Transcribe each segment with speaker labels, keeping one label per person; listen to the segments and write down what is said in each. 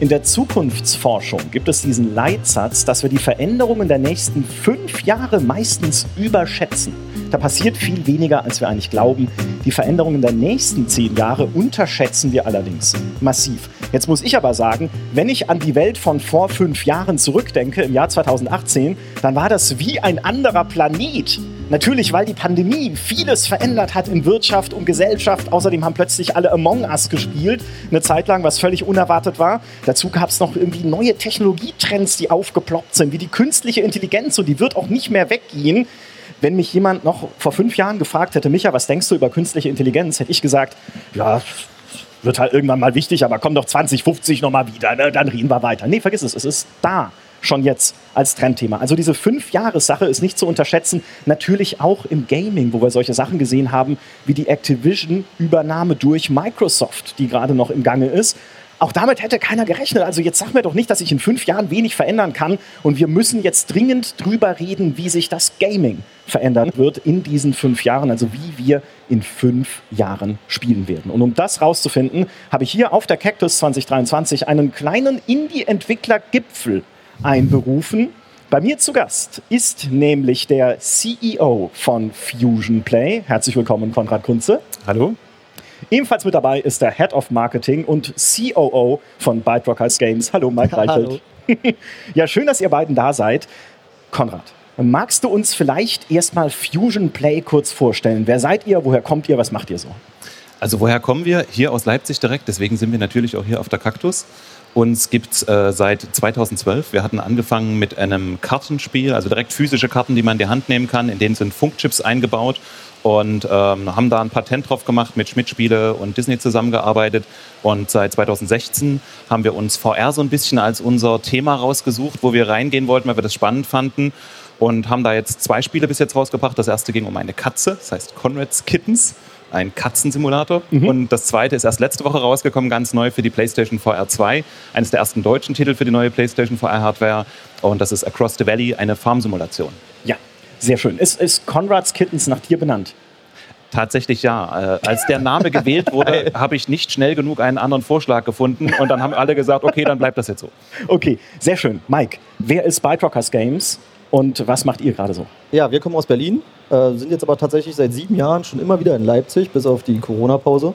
Speaker 1: In der Zukunftsforschung gibt es diesen Leitsatz, dass wir die Veränderungen der nächsten fünf Jahre meistens überschätzen. Da passiert viel weniger, als wir eigentlich glauben. Die Veränderungen der nächsten zehn Jahre unterschätzen wir allerdings massiv. Jetzt muss ich aber sagen, wenn ich an die Welt von vor fünf Jahren zurückdenke, im Jahr 2018, dann war das wie ein anderer Planet. Natürlich, weil die Pandemie vieles verändert hat in Wirtschaft und Gesellschaft. Außerdem haben plötzlich alle Among Us gespielt, eine Zeit lang, was völlig unerwartet war. Dazu gab es noch irgendwie neue Technologietrends, die aufgeploppt sind, wie die künstliche Intelligenz und die wird auch nicht mehr weggehen. Wenn mich jemand noch vor fünf Jahren gefragt hätte, Micha, was denkst du über künstliche Intelligenz, hätte ich gesagt, ja, wird halt irgendwann mal wichtig, aber komm doch 2050 nochmal wieder, ne? dann reden wir weiter. Nee, vergiss es, es ist da schon jetzt als Trendthema. Also diese Fünf-Jahres-Sache ist nicht zu unterschätzen. Natürlich auch im Gaming, wo wir solche Sachen gesehen haben, wie die Activision-Übernahme durch Microsoft, die gerade noch im Gange ist. Auch damit hätte keiner gerechnet. Also jetzt sag mir doch nicht, dass sich in fünf Jahren wenig verändern kann. Und wir müssen jetzt dringend drüber reden, wie sich das Gaming verändern wird in diesen fünf Jahren. Also wie wir in fünf Jahren spielen werden. Und um das rauszufinden, habe ich hier auf der Cactus 2023 einen kleinen Indie-Entwickler-Gipfel einberufen. Bei mir zu Gast ist nämlich der CEO von Fusion Play. Herzlich willkommen, Konrad Kunze.
Speaker 2: Hallo.
Speaker 1: Ebenfalls mit dabei ist der Head of Marketing und COO von Byte Rockers Games. Hallo, Mike Reichelt. Hallo. ja, schön, dass ihr beiden da seid. Konrad, magst du uns vielleicht erstmal Fusion Play kurz vorstellen? Wer seid ihr? Woher kommt ihr? Was macht ihr so?
Speaker 2: Also woher kommen wir? Hier aus Leipzig direkt, deswegen sind wir natürlich auch hier auf der Kaktus. Uns gibt es äh, seit 2012. Wir hatten angefangen mit einem Kartenspiel, also direkt physische Karten, die man in die Hand nehmen kann. In denen sind Funkchips eingebaut und ähm, haben da ein Patent drauf gemacht, mit Schmidt-Spiele und Disney zusammengearbeitet. Und seit 2016 haben wir uns VR so ein bisschen als unser Thema rausgesucht, wo wir reingehen wollten, weil wir das spannend fanden. Und haben da jetzt zwei Spiele bis jetzt rausgebracht. Das erste ging um eine Katze, das heißt Conrad's Kittens ein Katzensimulator. Mhm. Und das zweite ist erst letzte Woche rausgekommen, ganz neu für die PlayStation VR 2. Eines der ersten deutschen Titel für die neue PlayStation VR Hardware. Und das ist Across the Valley, eine Farmsimulation.
Speaker 1: Ja, sehr schön. Ist, ist Conrads Kittens nach dir benannt?
Speaker 2: Tatsächlich ja. Äh, als der Name gewählt wurde, habe ich nicht schnell genug einen anderen Vorschlag gefunden und dann haben alle gesagt, okay, dann bleibt das jetzt so.
Speaker 1: Okay, sehr schön. Mike, wer ist Byte Rockers Games und was macht ihr gerade so?
Speaker 3: Ja, wir kommen aus Berlin, äh, sind jetzt aber tatsächlich seit sieben Jahren schon immer wieder in Leipzig, bis auf die Corona-Pause.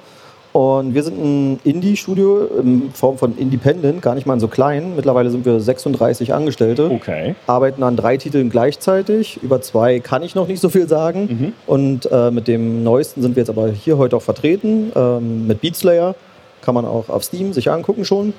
Speaker 3: Und wir sind ein Indie-Studio in Form von Independent, gar nicht mal so klein. Mittlerweile sind wir 36 Angestellte.
Speaker 1: Okay.
Speaker 3: Arbeiten an drei Titeln gleichzeitig. Über zwei kann ich noch nicht so viel sagen. Mhm. Und äh, mit dem neuesten sind wir jetzt aber hier heute auch vertreten. Ähm, mit Beatslayer. Kann man auch auf Steam sich angucken schon.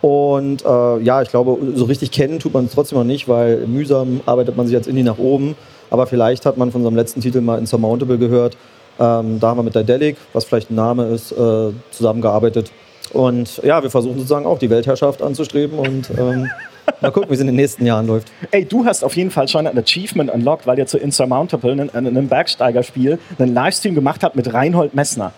Speaker 3: Und äh, ja, ich glaube, so richtig kennen tut man es trotzdem noch nicht, weil mühsam arbeitet man sich als Indie nach oben. Aber vielleicht hat man von unserem letzten Titel mal Insurmountable gehört. Ähm, da haben wir mit Daedalic, was vielleicht ein Name ist, äh, zusammengearbeitet. Und ja, wir versuchen sozusagen auch die Weltherrschaft anzustreben und ähm, mal gucken, wie es in den nächsten Jahren läuft.
Speaker 1: Ey, du hast auf jeden Fall schon ein Achievement unlocked, weil ihr zu Insurmountable, einem, einem Bergsteigerspiel, einen Livestream gemacht habt mit Reinhold Messner.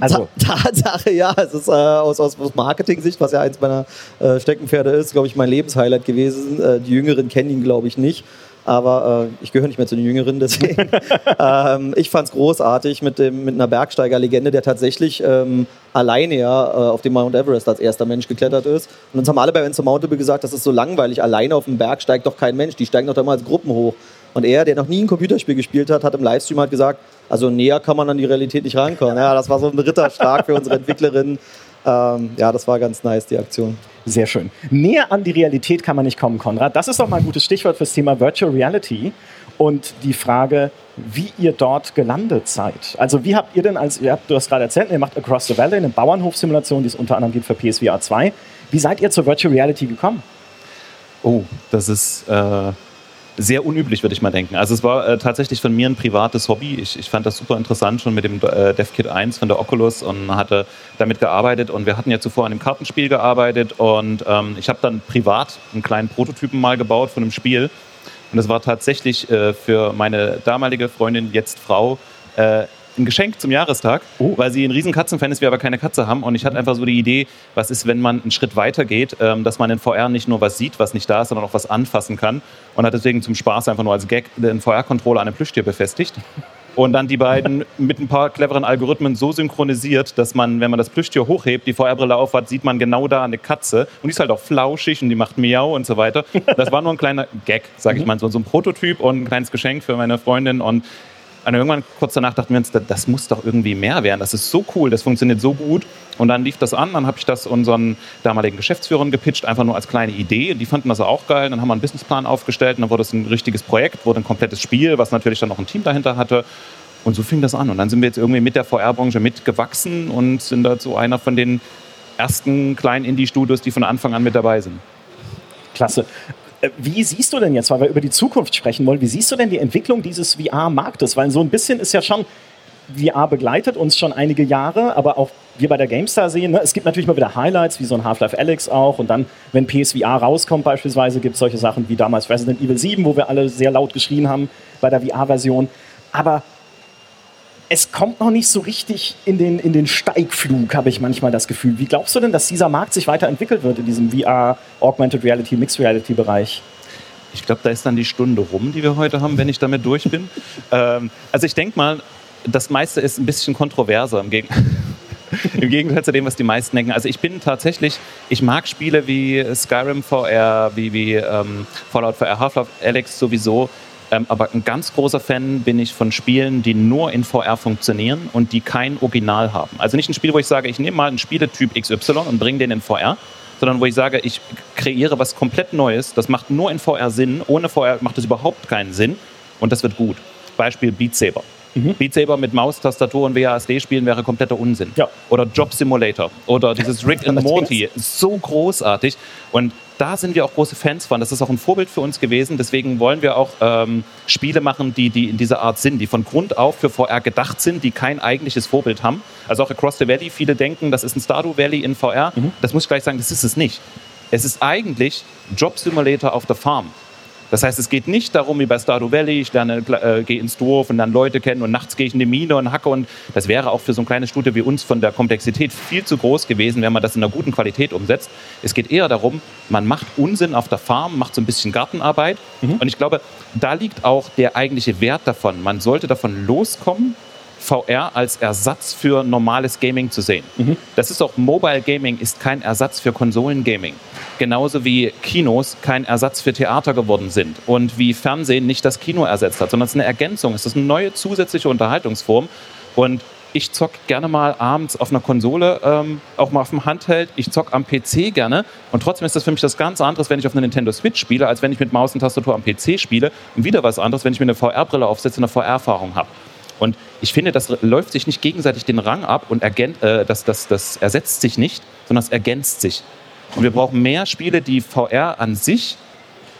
Speaker 3: Also. Tatsache, ja, es ist äh, aus, aus Marketing-Sicht, was ja eins meiner äh, Steckenpferde ist, glaube ich, mein Lebenshighlight gewesen. Äh, die Jüngeren kennen ihn, glaube ich, nicht aber äh, ich gehöre nicht mehr zu den Jüngeren, deswegen. ähm, ich fand es großartig mit, dem, mit einer Bergsteigerlegende, der tatsächlich ähm, alleine ja äh, auf dem Mount Everest als erster Mensch geklettert ist. Und uns haben alle bei Insurmountable gesagt, das ist so langweilig, alleine auf dem Berg steigt doch kein Mensch, die steigen doch immer als Gruppen hoch. Und er, der noch nie ein Computerspiel gespielt hat, hat im Livestream halt gesagt, also näher kann man an die Realität nicht rankommen. Ja, das war so ein Ritterschlag für unsere Entwicklerinnen. Ähm, ja, das war ganz nice, die Aktion.
Speaker 1: Sehr schön. Näher an die Realität kann man nicht kommen, Konrad. Das ist doch mal ein gutes Stichwort fürs Thema Virtual Reality und die Frage, wie ihr dort gelandet seid. Also wie habt ihr denn, als ihr habt, du hast gerade erzählt, ihr macht Across the Valley, eine Bauernhofsimulation, die es unter anderem gibt für PSVR 2. Wie seid ihr zur Virtual Reality gekommen?
Speaker 2: Oh, das ist äh, sehr unüblich, würde ich mal denken. Also es war äh, tatsächlich von mir ein privates Hobby. Ich, ich fand das super interessant schon mit dem äh, DevKit 1 von der Oculus und hatte damit gearbeitet. Und wir hatten ja zuvor an einem Kartenspiel gearbeitet und ähm, ich habe dann privat einen kleinen Prototypen mal gebaut von einem Spiel. Und das war tatsächlich äh, für meine damalige Freundin, jetzt Frau, äh, ein Geschenk zum Jahrestag, oh. weil sie ein riesen Katzenfan ist, wir aber keine Katze haben. Und ich hatte einfach so die Idee, was ist, wenn man einen Schritt weiter geht, ähm, dass man in VR nicht nur was sieht, was nicht da ist, sondern auch was anfassen kann. Und hat deswegen zum Spaß einfach nur als Gag den VR-Controller an einem Plüschtier befestigt. Und dann die beiden mit ein paar cleveren Algorithmen so synchronisiert, dass man, wenn man das Plüschtier hochhebt, die VR-Brille aufhat, sieht man genau da eine Katze. Und die ist halt auch flauschig und die macht Miau und so weiter. Das war nur ein kleiner Gag, sag ich mal, so, so ein Prototyp und ein kleines Geschenk für meine Freundin. Und und irgendwann kurz danach dachten wir uns, das muss doch irgendwie mehr werden. Das ist so cool, das funktioniert so gut. Und dann lief das an, dann habe ich das unseren damaligen Geschäftsführern gepitcht, einfach nur als kleine Idee. Die fanden das auch geil. Dann haben wir einen Businessplan aufgestellt und dann wurde es ein richtiges Projekt, wurde ein komplettes Spiel, was natürlich dann noch ein Team dahinter hatte. Und so fing das an. Und dann sind wir jetzt irgendwie mit der VR-Branche mitgewachsen und sind da so einer von den ersten kleinen Indie-Studios, die von Anfang an mit dabei sind.
Speaker 1: Klasse. Äh, wie siehst du denn jetzt, weil wir über die Zukunft sprechen wollen, wie siehst du denn die Entwicklung dieses VR-Marktes? Weil so ein bisschen ist ja schon, VR begleitet uns schon einige Jahre, aber auch wir bei der GameStar sehen, ne, es gibt natürlich mal wieder Highlights, wie so ein Half-Life Alex auch. Und dann, wenn PSVR rauskommt beispielsweise, gibt es solche Sachen wie damals Resident Evil 7, wo wir alle sehr laut geschrien haben bei der VR-Version. Aber es kommt noch nicht so richtig in den, in den Steigflug, habe ich manchmal das Gefühl. Wie glaubst du denn, dass dieser Markt sich weiterentwickelt wird in diesem VR, Augmented Reality, Mixed Reality Bereich?
Speaker 2: Ich glaube, da ist dann die Stunde rum, die wir heute haben, wenn ich damit durch bin. ähm, also ich denke mal, das meiste ist ein bisschen kontroverser im, Geg im Gegensatz zu dem, was die meisten denken. Also ich bin tatsächlich, ich mag Spiele wie Skyrim VR, wie, wie ähm, Fallout VR, Half-Life Alex sowieso. Ähm, aber ein ganz großer Fan bin ich von Spielen, die nur in VR funktionieren und die kein Original haben. Also nicht ein Spiel, wo ich sage, ich nehme mal einen Spieletyp XY und bringe den in VR, sondern wo ich sage, ich kreiere was komplett Neues. Das macht nur in VR Sinn. Ohne VR macht es überhaupt keinen Sinn und das wird gut. Beispiel Beat Saber. Mhm. Beat Saber mit Maus, Tastatur und WASD spielen wäre kompletter Unsinn. Ja. Oder Job Simulator oder dieses Rick and Morty. So großartig. Und da sind wir auch große Fans von. Das ist auch ein Vorbild für uns gewesen. Deswegen wollen wir auch ähm, Spiele machen, die, die in dieser Art sind, die von Grund auf für VR gedacht sind, die kein eigentliches Vorbild haben. Also auch Across the Valley, viele denken, das ist ein Stardew Valley in VR. Mhm. Das muss ich gleich sagen, das ist es nicht. Es ist eigentlich Job Simulator auf der Farm. Das heißt, es geht nicht darum, wie bei Stardew Valley, ich lerne, äh, gehe ins Dorf und dann Leute kennen und nachts gehe ich in die Mine und hacke und das wäre auch für so ein kleines Studio wie uns von der Komplexität viel zu groß gewesen, wenn man das in einer guten Qualität umsetzt. Es geht eher darum, man macht Unsinn auf der Farm, macht so ein bisschen Gartenarbeit mhm. und ich glaube, da liegt auch der eigentliche Wert davon. Man sollte davon loskommen, VR als Ersatz für normales Gaming zu sehen. Mhm. Das ist auch Mobile Gaming ist kein Ersatz für Konsolengaming. Genauso wie Kinos kein Ersatz für Theater geworden sind und wie Fernsehen nicht das Kino ersetzt hat, sondern es ist eine Ergänzung. Es ist eine neue zusätzliche Unterhaltungsform und ich zock gerne mal abends auf einer Konsole, ähm, auch mal auf dem Handheld. Ich zock am PC gerne. Und trotzdem ist das für mich das ganz anderes, wenn ich auf einer Nintendo Switch spiele, als wenn ich mit Maus und Tastatur am PC spiele. Und wieder was anderes, wenn ich mir eine VR-Brille aufsetze und eine VR-Erfahrung habe. Ich finde, das läuft sich nicht gegenseitig den Rang ab und ergän äh, das, das, das ersetzt sich nicht, sondern es ergänzt sich. Und wir brauchen mehr Spiele, die VR an sich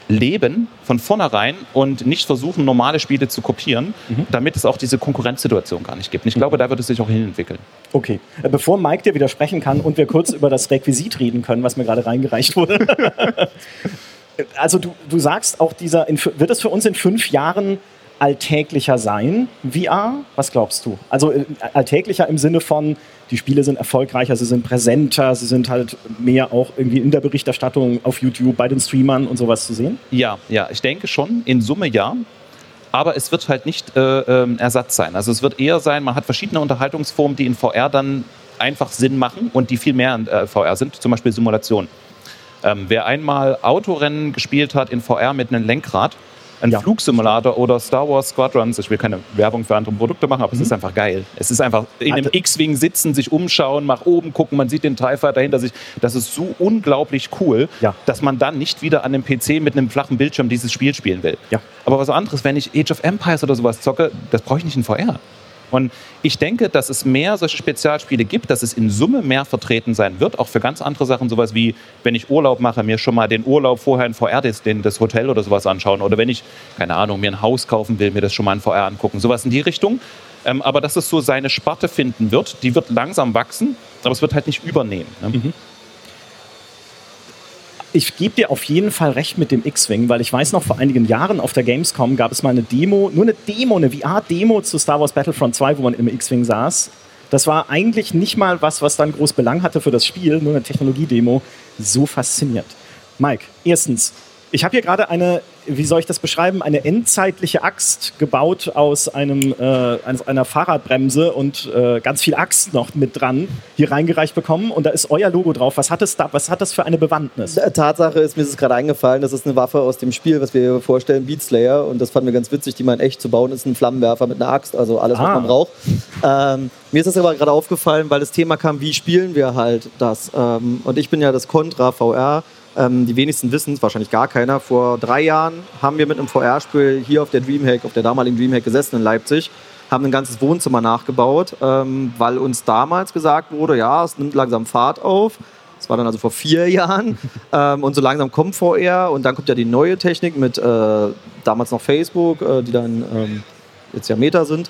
Speaker 2: leben von vornherein und nicht versuchen, normale Spiele zu kopieren, mhm. damit es auch diese Konkurrenzsituation gar nicht gibt. Und ich glaube, mhm. da wird es sich auch hinentwickeln.
Speaker 1: Okay. Äh, bevor Mike dir widersprechen kann und wir kurz über das Requisit reden können, was mir gerade reingereicht wurde. also du, du sagst auch, dieser, wird es für uns in fünf Jahren alltäglicher sein, VR? Was glaubst du? Also äh, alltäglicher im Sinne von, die Spiele sind erfolgreicher, sie sind präsenter, sie sind halt mehr auch irgendwie in der Berichterstattung auf YouTube bei den Streamern und sowas zu sehen?
Speaker 2: Ja, ja, ich denke schon, in Summe ja. Aber es wird halt nicht äh, äh, Ersatz sein. Also es wird eher sein, man hat verschiedene Unterhaltungsformen, die in VR dann einfach Sinn machen und die viel mehr in äh, VR sind, zum Beispiel Simulation. Ähm, wer einmal Autorennen gespielt hat in VR mit einem Lenkrad, ein ja. Flugsimulator oder Star Wars Squadrons. Ich will keine Werbung für andere Produkte machen, aber mhm. es ist einfach geil. Es ist einfach in einem X-Wing sitzen, sich umschauen, nach oben gucken, man sieht den TIE Fighter hinter sich. Das ist so unglaublich cool, ja. dass man dann nicht wieder an dem PC mit einem flachen Bildschirm dieses Spiel spielen will. Ja. Aber was anderes, wenn ich Age of Empires oder sowas zocke, das brauche ich nicht in VR. Und ich denke, dass es mehr solche Spezialspiele gibt, dass es in Summe mehr vertreten sein wird, auch für ganz andere Sachen, sowas wie, wenn ich Urlaub mache, mir schon mal den Urlaub vorher in VR, das, Hotel oder sowas anschauen. Oder wenn ich, keine Ahnung, mir ein Haus kaufen will, mir das schon mal in VR angucken. Sowas in die Richtung. Ähm, aber dass es so seine Sparte finden wird, die wird langsam wachsen, aber es wird halt nicht übernehmen. Ne? Mhm
Speaker 1: ich gebe dir auf jeden Fall recht mit dem X-Wing, weil ich weiß noch, vor einigen Jahren auf der Gamescom gab es mal eine Demo, nur eine Demo, eine VR-Demo zu Star Wars Battlefront 2, wo man im X-Wing saß. Das war eigentlich nicht mal was, was dann groß Belang hatte für das Spiel, nur eine Technologiedemo. So fasziniert. Mike, erstens, ich habe hier gerade eine, wie soll ich das beschreiben, eine endzeitliche Axt gebaut aus einem, äh, einer Fahrradbremse und äh, ganz viel Axt noch mit dran hier reingereicht bekommen und da ist euer Logo drauf. Was hat, es da, was hat das für eine Bewandtnis?
Speaker 3: Tatsache ist, mir ist es gerade eingefallen, das ist eine Waffe aus dem Spiel, was wir hier vorstellen, Beat Slayer und das fanden wir ganz witzig, die mal in echt zu bauen, ist ein Flammenwerfer mit einer Axt, also alles, was ah. man braucht. Ähm, mir ist das aber gerade aufgefallen, weil das Thema kam, wie spielen wir halt das? Ähm, und ich bin ja das Contra VR ähm, die wenigsten wissen es, wahrscheinlich gar keiner. Vor drei Jahren haben wir mit einem VR-Spiel hier auf der Dreamhack, auf der damaligen Dreamhack gesessen in Leipzig, haben ein ganzes Wohnzimmer nachgebaut, ähm, weil uns damals gesagt wurde, ja, es nimmt langsam Fahrt auf. Das war dann also vor vier Jahren. ähm, und so langsam kommt VR und dann kommt ja die neue Technik mit äh, damals noch Facebook, äh, die dann ähm, jetzt ja Meta sind.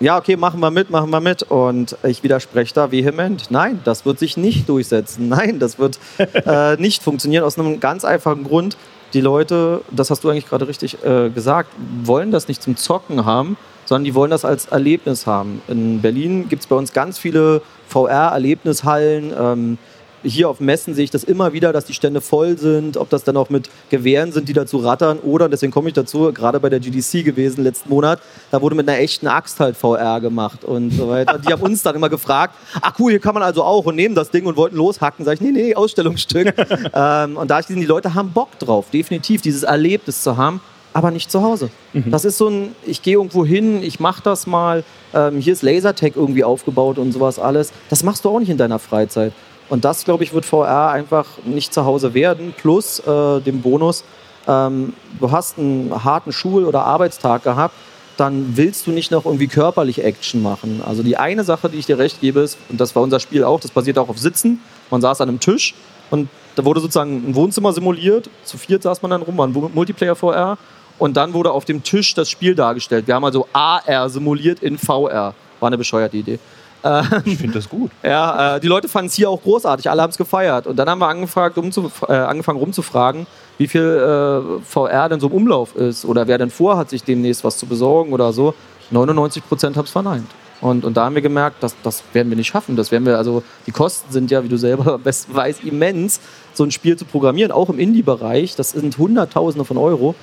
Speaker 3: Ja, okay, machen wir mit, machen wir mit. Und ich widerspreche da vehement. Nein, das wird sich nicht durchsetzen. Nein, das wird äh, nicht funktionieren aus einem ganz einfachen Grund. Die Leute, das hast du eigentlich gerade richtig äh, gesagt, wollen das nicht zum Zocken haben, sondern die wollen das als Erlebnis haben. In Berlin gibt es bei uns ganz viele VR-Erlebnishallen. Ähm, hier auf Messen sehe ich das immer wieder, dass die Stände voll sind, ob das dann auch mit Gewehren sind, die dazu rattern oder, deswegen komme ich dazu, gerade bei der GDC gewesen letzten Monat, da wurde mit einer echten Axt halt VR gemacht und so weiter. Die haben uns dann immer gefragt, ach cool, hier kann man also auch und nehmen das Ding und wollten loshacken. Sag ich, nee, nee, Ausstellungsstück. ähm, und da ich gesehen, die Leute haben Bock drauf, definitiv, dieses Erlebnis zu haben aber nicht zu Hause. Mhm. Das ist so ein, ich gehe irgendwo hin, ich mache das mal, ähm, hier ist Lasertag irgendwie aufgebaut und sowas alles. Das machst du auch nicht in deiner Freizeit. Und das, glaube ich, wird VR einfach nicht zu Hause werden. Plus äh, dem Bonus, ähm, du hast einen harten Schul- oder Arbeitstag gehabt, dann willst du nicht noch irgendwie körperlich Action machen. Also die eine Sache, die ich dir recht gebe, ist, und das war unser Spiel auch, das basiert auch auf Sitzen. Man saß an einem Tisch und da wurde sozusagen ein Wohnzimmer simuliert. Zu viert saß man dann rum, war ein Multiplayer VR. Und dann wurde auf dem Tisch das Spiel dargestellt. Wir haben also AR simuliert in VR. War eine bescheuerte Idee.
Speaker 2: Ähm, ich finde das gut.
Speaker 3: Ja, äh, die Leute fanden es hier auch großartig, alle haben es gefeiert. Und dann haben wir angefragt, um zu, äh, angefangen rumzufragen, wie viel äh, VR denn so im Umlauf ist oder wer denn vorhat, sich demnächst was zu besorgen oder so. 99 Prozent haben es verneint. Und, und da haben wir gemerkt, das, das werden wir nicht schaffen. Das werden wir, also die Kosten sind ja, wie du selber best weißt, immens, so ein Spiel zu programmieren, auch im Indie-Bereich. Das sind Hunderttausende von Euro.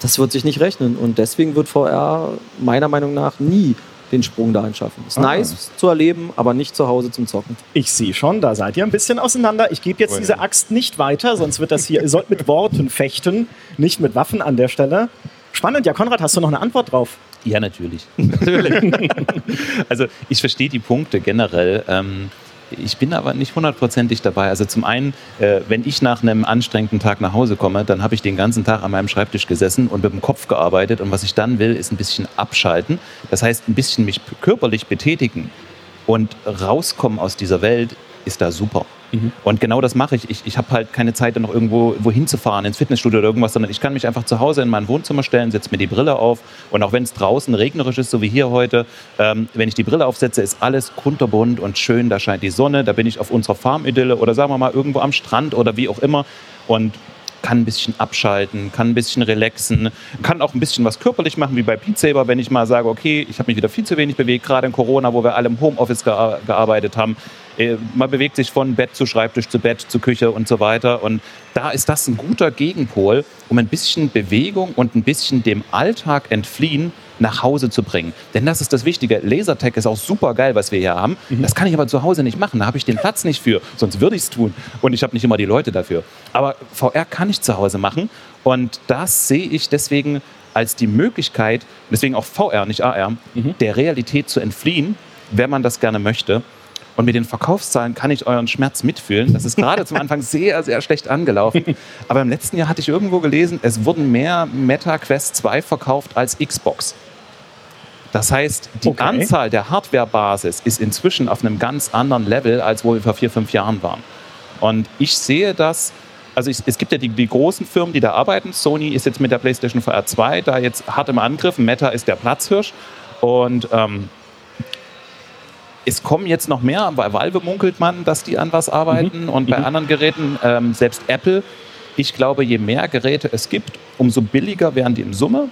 Speaker 3: Das wird sich nicht rechnen. Und deswegen wird VR meiner Meinung nach nie den Sprung dahin schaffen. Ist ah. nice zu erleben, aber nicht zu Hause zum Zocken.
Speaker 1: Ich sehe schon, da seid ihr ein bisschen auseinander. Ich gebe jetzt oh, diese Axt nicht weiter, sonst wird das hier, ihr sollt mit Worten fechten, nicht mit Waffen an der Stelle. Spannend, ja, Konrad, hast du noch eine Antwort drauf?
Speaker 2: Ja, natürlich. natürlich. also ich verstehe die Punkte generell. Ähm, ich bin aber nicht hundertprozentig dabei. Also zum einen, äh, wenn ich nach einem anstrengenden Tag nach Hause komme, dann habe ich den ganzen Tag an meinem Schreibtisch gesessen und mit dem Kopf gearbeitet. Und was ich dann will, ist ein bisschen abschalten. Das heißt, ein bisschen mich körperlich betätigen und rauskommen aus dieser Welt ist da super. Mhm. Und genau das mache ich. Ich, ich habe halt keine Zeit, dann noch irgendwo wohin zu fahren, ins Fitnessstudio oder irgendwas, sondern ich kann mich einfach zu Hause in mein Wohnzimmer stellen, setze mir die Brille auf und auch wenn es draußen regnerisch ist, so wie hier heute, ähm, wenn ich die Brille aufsetze, ist alles kunterbunt und schön, da scheint die Sonne, da bin ich auf unserer Farmidylle oder sagen wir mal irgendwo am Strand oder wie auch immer und kann ein bisschen abschalten, kann ein bisschen relaxen, kann auch ein bisschen was körperlich machen, wie bei Beat Saber, wenn ich mal sage, okay, ich habe mich wieder viel zu wenig bewegt, gerade in Corona, wo wir alle im Homeoffice gearbeitet haben. Äh, man bewegt sich von Bett zu Schreibtisch zu Bett zu Küche und so weiter. Und da ist das ein guter Gegenpol, um ein bisschen Bewegung und ein bisschen dem Alltag entfliehen nach Hause zu bringen. Denn das ist das Wichtige. Lasertag ist auch super geil, was wir hier haben. Mhm. Das kann ich aber zu Hause nicht machen. Da habe ich den Platz nicht für. Sonst würde ich es tun. Und ich habe nicht immer die Leute dafür. Aber VR kann ich zu Hause machen. Und das sehe ich deswegen als die Möglichkeit, deswegen auch VR, nicht AR, mhm. der Realität zu entfliehen, wenn man das gerne möchte. Und mit den Verkaufszahlen kann ich euren Schmerz mitfühlen. Das ist gerade zum Anfang sehr, sehr schlecht angelaufen. Aber im letzten Jahr hatte ich irgendwo gelesen, es wurden mehr Meta Quest 2 verkauft als Xbox. Das heißt, die
Speaker 1: Okay.
Speaker 2: Anzahl der Hardwarebasis ist inzwischen auf einem ganz anderen Level, als wo wir vor vier, fünf Jahren waren. Und ich sehe das, also ich, es gibt ja die, die großen Firmen, die da arbeiten. Sony ist jetzt mit der PlayStation VR 2 da jetzt hart im Angriff. Meta ist der Platzhirsch. Und ähm, es kommen jetzt noch mehr. Bei Valve munkelt man, dass die an was arbeiten. Und bei anderen Geräten, ähm, selbst Apple, ich glaube, je mehr Geräte es gibt, umso billiger werden die in Summe.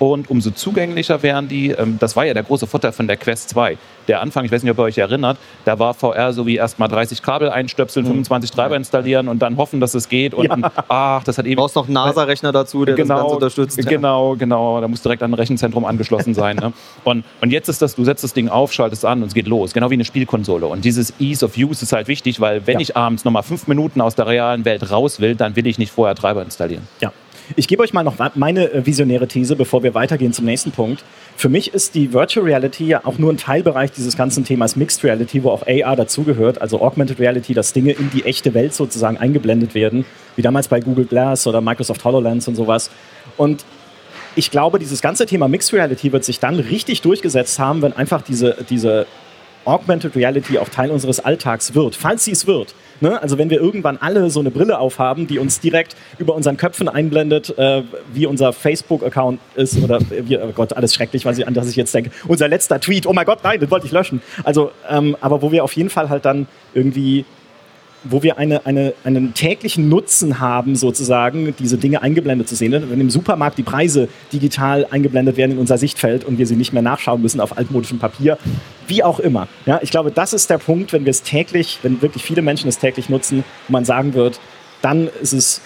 Speaker 2: Und umso zugänglicher wären die. Ähm, Das war ja der große Vorteil von der Quest 2. Der Anfang, ich weiß nicht, ob ihr euch erinnert, da war VR so wie erstmal 30 Kabel einstöpseln, 25 Treiber installieren und dann hoffen, dass es geht. Und dann, ach, das hat
Speaker 3: Du
Speaker 2: ewig
Speaker 3: brauchst noch einen NASA-Rechner dazu, der das Ganze unterstützt.
Speaker 2: Genau, genau. Da muss direkt an ein Rechenzentrum angeschlossen sein. Ne? Und, und jetzt ist das, du setzt das Ding auf, schaltest an und es geht los. Genau wie eine Spielkonsole. Und dieses Ease of Use ist halt wichtig, weil wenn
Speaker 1: Ja.
Speaker 2: ich abends nochmal fünf Minuten aus der realen Welt raus will, dann will ich nicht vorher Treiber installieren.
Speaker 1: Ja. Ich gebe euch mal noch meine äh, visionäre These, bevor wir weitergehen zum nächsten Punkt. Für mich ist die Virtual Reality ja auch nur ein Teilbereich dieses ganzen Themas Mixed Reality, wo auch AR dazugehört, also Augmented Reality, dass Dinge in die echte Welt sozusagen eingeblendet werden, wie damals bei Google Glass oder Microsoft HoloLens und sowas. Und ich glaube, dieses ganze Thema Mixed Reality wird sich dann richtig durchgesetzt haben, wenn einfach diese, diese Augmented Reality auch Teil unseres Alltags wird, falls sie es wird. Ne? Also wenn wir irgendwann alle so eine Brille aufhaben, die uns direkt über unseren Köpfen einblendet, äh, wie unser Facebook-Account ist oder wie, oh Gott, alles schrecklich, was ich, an das ich jetzt denke. Unser letzter Tweet, oh mein Gott, nein, den wollte ich löschen. Also, ähm, aber wo wir auf jeden Fall halt dann irgendwie wo wir eine, eine, einen täglichen Nutzen haben, sozusagen, diese Dinge eingeblendet zu sehen. Wenn im Supermarkt die Preise digital eingeblendet werden in unser Sichtfeld und wir sie nicht mehr nachschauen müssen auf altmodischem Papier, wie auch immer. Ja, ich glaube, das ist der Punkt, wenn wir es täglich, wenn wirklich viele Menschen es täglich nutzen, wo man sagen wird, dann ist es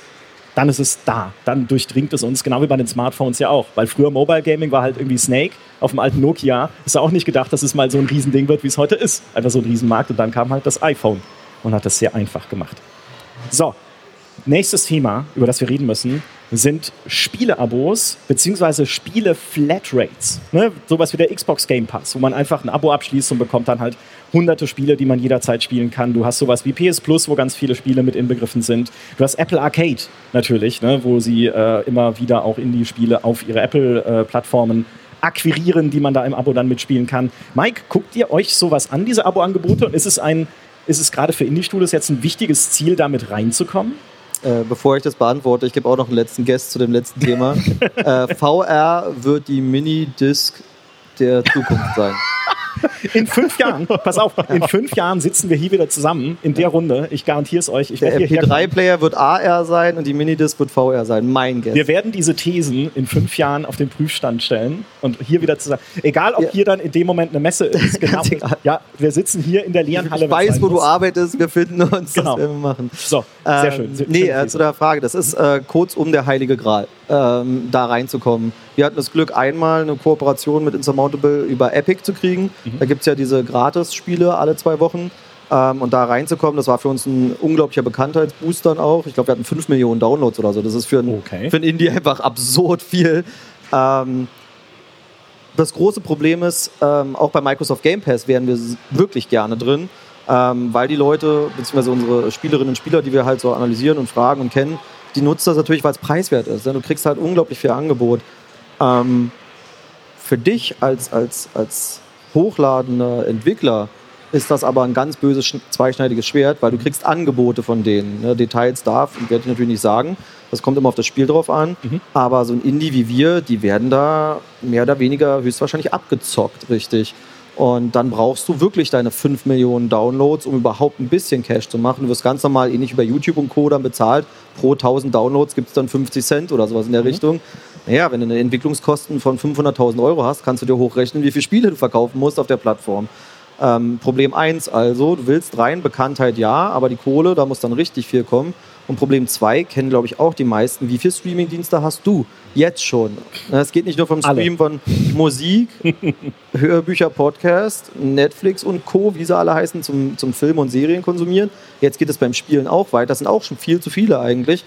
Speaker 1: dann ist es da. Dann durchdringt es uns, genau wie bei den Smartphones ja auch. Weil früher Mobile Gaming war halt irgendwie Snake auf dem alten Nokia. Ist auch nicht gedacht, dass es mal so ein Riesending wird, wie es heute ist. Einfach so ein Riesenmarkt. Und dann kam halt das iPhone und hat das sehr einfach gemacht. So, nächstes Thema, über das wir reden müssen, sind Spieleabos bzw. Spiele-Flatrates. Ne? Sowas wie der Xbox Game Pass, wo man einfach ein Abo abschließt und bekommt dann halt hunderte Spiele, die man jederzeit spielen kann. Du hast sowas wie PS Plus, wo ganz viele Spiele mit inbegriffen sind. Du hast Apple Arcade natürlich, ne? wo sie äh, immer wieder auch Indie-Spiele auf ihre Apple-Plattformen akquirieren, die man da im Abo dann mitspielen kann. Mike, guckt ihr euch sowas an, diese Abo-Angebote? Und ist es ein, ist es gerade für Indie-Studios jetzt ein wichtiges Ziel, damit reinzukommen?
Speaker 3: Äh, bevor ich das beantworte, ich gebe auch noch einen letzten Guest zu dem letzten Thema. äh, VR wird die Mini-Disc der Zukunft sein.
Speaker 1: In fünf Jahren, pass auf, in fünf Jahren sitzen wir hier wieder zusammen in der Runde. Ich garantiere es euch. Ich
Speaker 3: Der
Speaker 1: werde hierher kommen.
Speaker 3: MP3-Player wird AR sein und die Minidisc wird VR sein. Mein Guess.
Speaker 1: Wir werden diese Thesen in fünf Jahren auf den Prüfstand stellen und hier wieder zusammen. Egal, ob
Speaker 3: Ja.
Speaker 1: hier dann in dem Moment eine Messe ist. Genau. Ja, wir sitzen hier in der leeren Halle.
Speaker 3: ich weiß, wo du arbeitest, wir finden uns,
Speaker 1: Genau.
Speaker 3: das werden wir machen.
Speaker 1: So, sehr
Speaker 3: Ähm,
Speaker 1: schön. Sehr-
Speaker 3: Nee, äh, zu der Frage, das ist äh, kurzum der heilige Gral, ähm, da reinzukommen. Wir hatten das Glück, einmal eine Kooperation mit Insurmountable über Epic zu kriegen.
Speaker 1: Mhm.
Speaker 3: Da gibt es ja diese Gratis-Spiele alle zwei Wochen. Ähm, und da reinzukommen, das war für uns ein unglaublicher Bekanntheitsboost dann auch. Ich glaube, wir hatten 5 Millionen Downloads oder so. Das ist für ein,
Speaker 1: Okay.
Speaker 3: für ein Indie einfach absurd viel. Ähm, das große Problem ist, ähm, auch bei Microsoft Game Pass wären wir wirklich gerne drin, ähm, weil die Leute, beziehungsweise unsere Spielerinnen und Spieler, die wir halt so analysieren und fragen und kennen, die nutzen das natürlich, weil es preiswert ist. ne? Du kriegst halt unglaublich viel Angebot. Ähm, für dich als, als, als hochladender Entwickler ist das aber ein ganz böses, sch- zweischneidiges Schwert, weil du kriegst Angebote von denen. Ne? Details darf und werde ich natürlich nicht sagen. Das kommt immer auf das Spiel drauf an. Aber so ein Indie wie wir, die werden da mehr oder weniger höchstwahrscheinlich abgezockt, richtig. Und dann brauchst du wirklich deine 5 Millionen Downloads, um überhaupt ein bisschen Cash zu machen. Du wirst ganz normal ähnlich über YouTube und Co. dann bezahlt. Pro 1000 Downloads gibt es dann 50 Cent oder sowas in der Richtung. Naja, wenn du eine Entwicklungskosten von 500.000 Euro hast, kannst du dir hochrechnen, wie viele Spiele du verkaufen musst auf der Plattform. Ähm, Problem 1 also, du willst rein, Bekanntheit ja, aber die Kohle, da muss dann richtig viel kommen. Und Problem 2 kennen, glaube ich, auch die meisten. Wie viele Streamingdienste hast du jetzt schon? Es geht nicht nur vom. Stream von Musik, Hörbücher, Podcast, Netflix und Co., wie sie alle heißen, zum, zum Film und Serien konsumieren. Jetzt geht es beim Spielen auch weiter. Das sind auch schon viel zu viele eigentlich.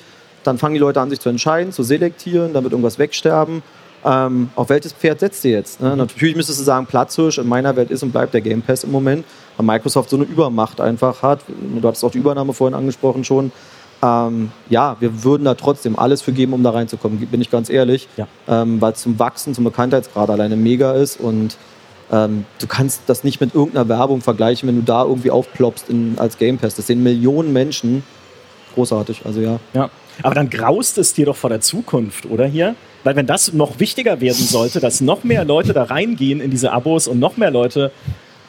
Speaker 3: Dann fangen die Leute an, sich zu entscheiden, zu selektieren, wird irgendwas wegsterben. Ähm, auf welches Pferd setzt ihr jetzt? Ne? Natürlich müsstest du sagen, Platzhirsch in meiner Welt ist und bleibt der Game Pass im Moment, weil Microsoft so eine Übermacht einfach hat. Du hattest auch die Übernahme vorhin angesprochen schon. Ähm, ja, wir würden da trotzdem alles für geben, um da reinzukommen, bin ich ganz ehrlich.
Speaker 1: Ja.
Speaker 3: Ähm, weil es zum Wachsen, zum Bekanntheitsgrad alleine mega ist und ähm, du kannst das nicht mit irgendeiner Werbung vergleichen, wenn du da irgendwie aufploppst in, als Game Pass. Das sehen Millionen Menschen. Großartig, also ja.
Speaker 1: Ja. Aber dann graust es dir doch vor der Zukunft, oder hier? Weil wenn das noch wichtiger werden sollte, dass noch mehr Leute da reingehen in diese Abos und noch mehr Leute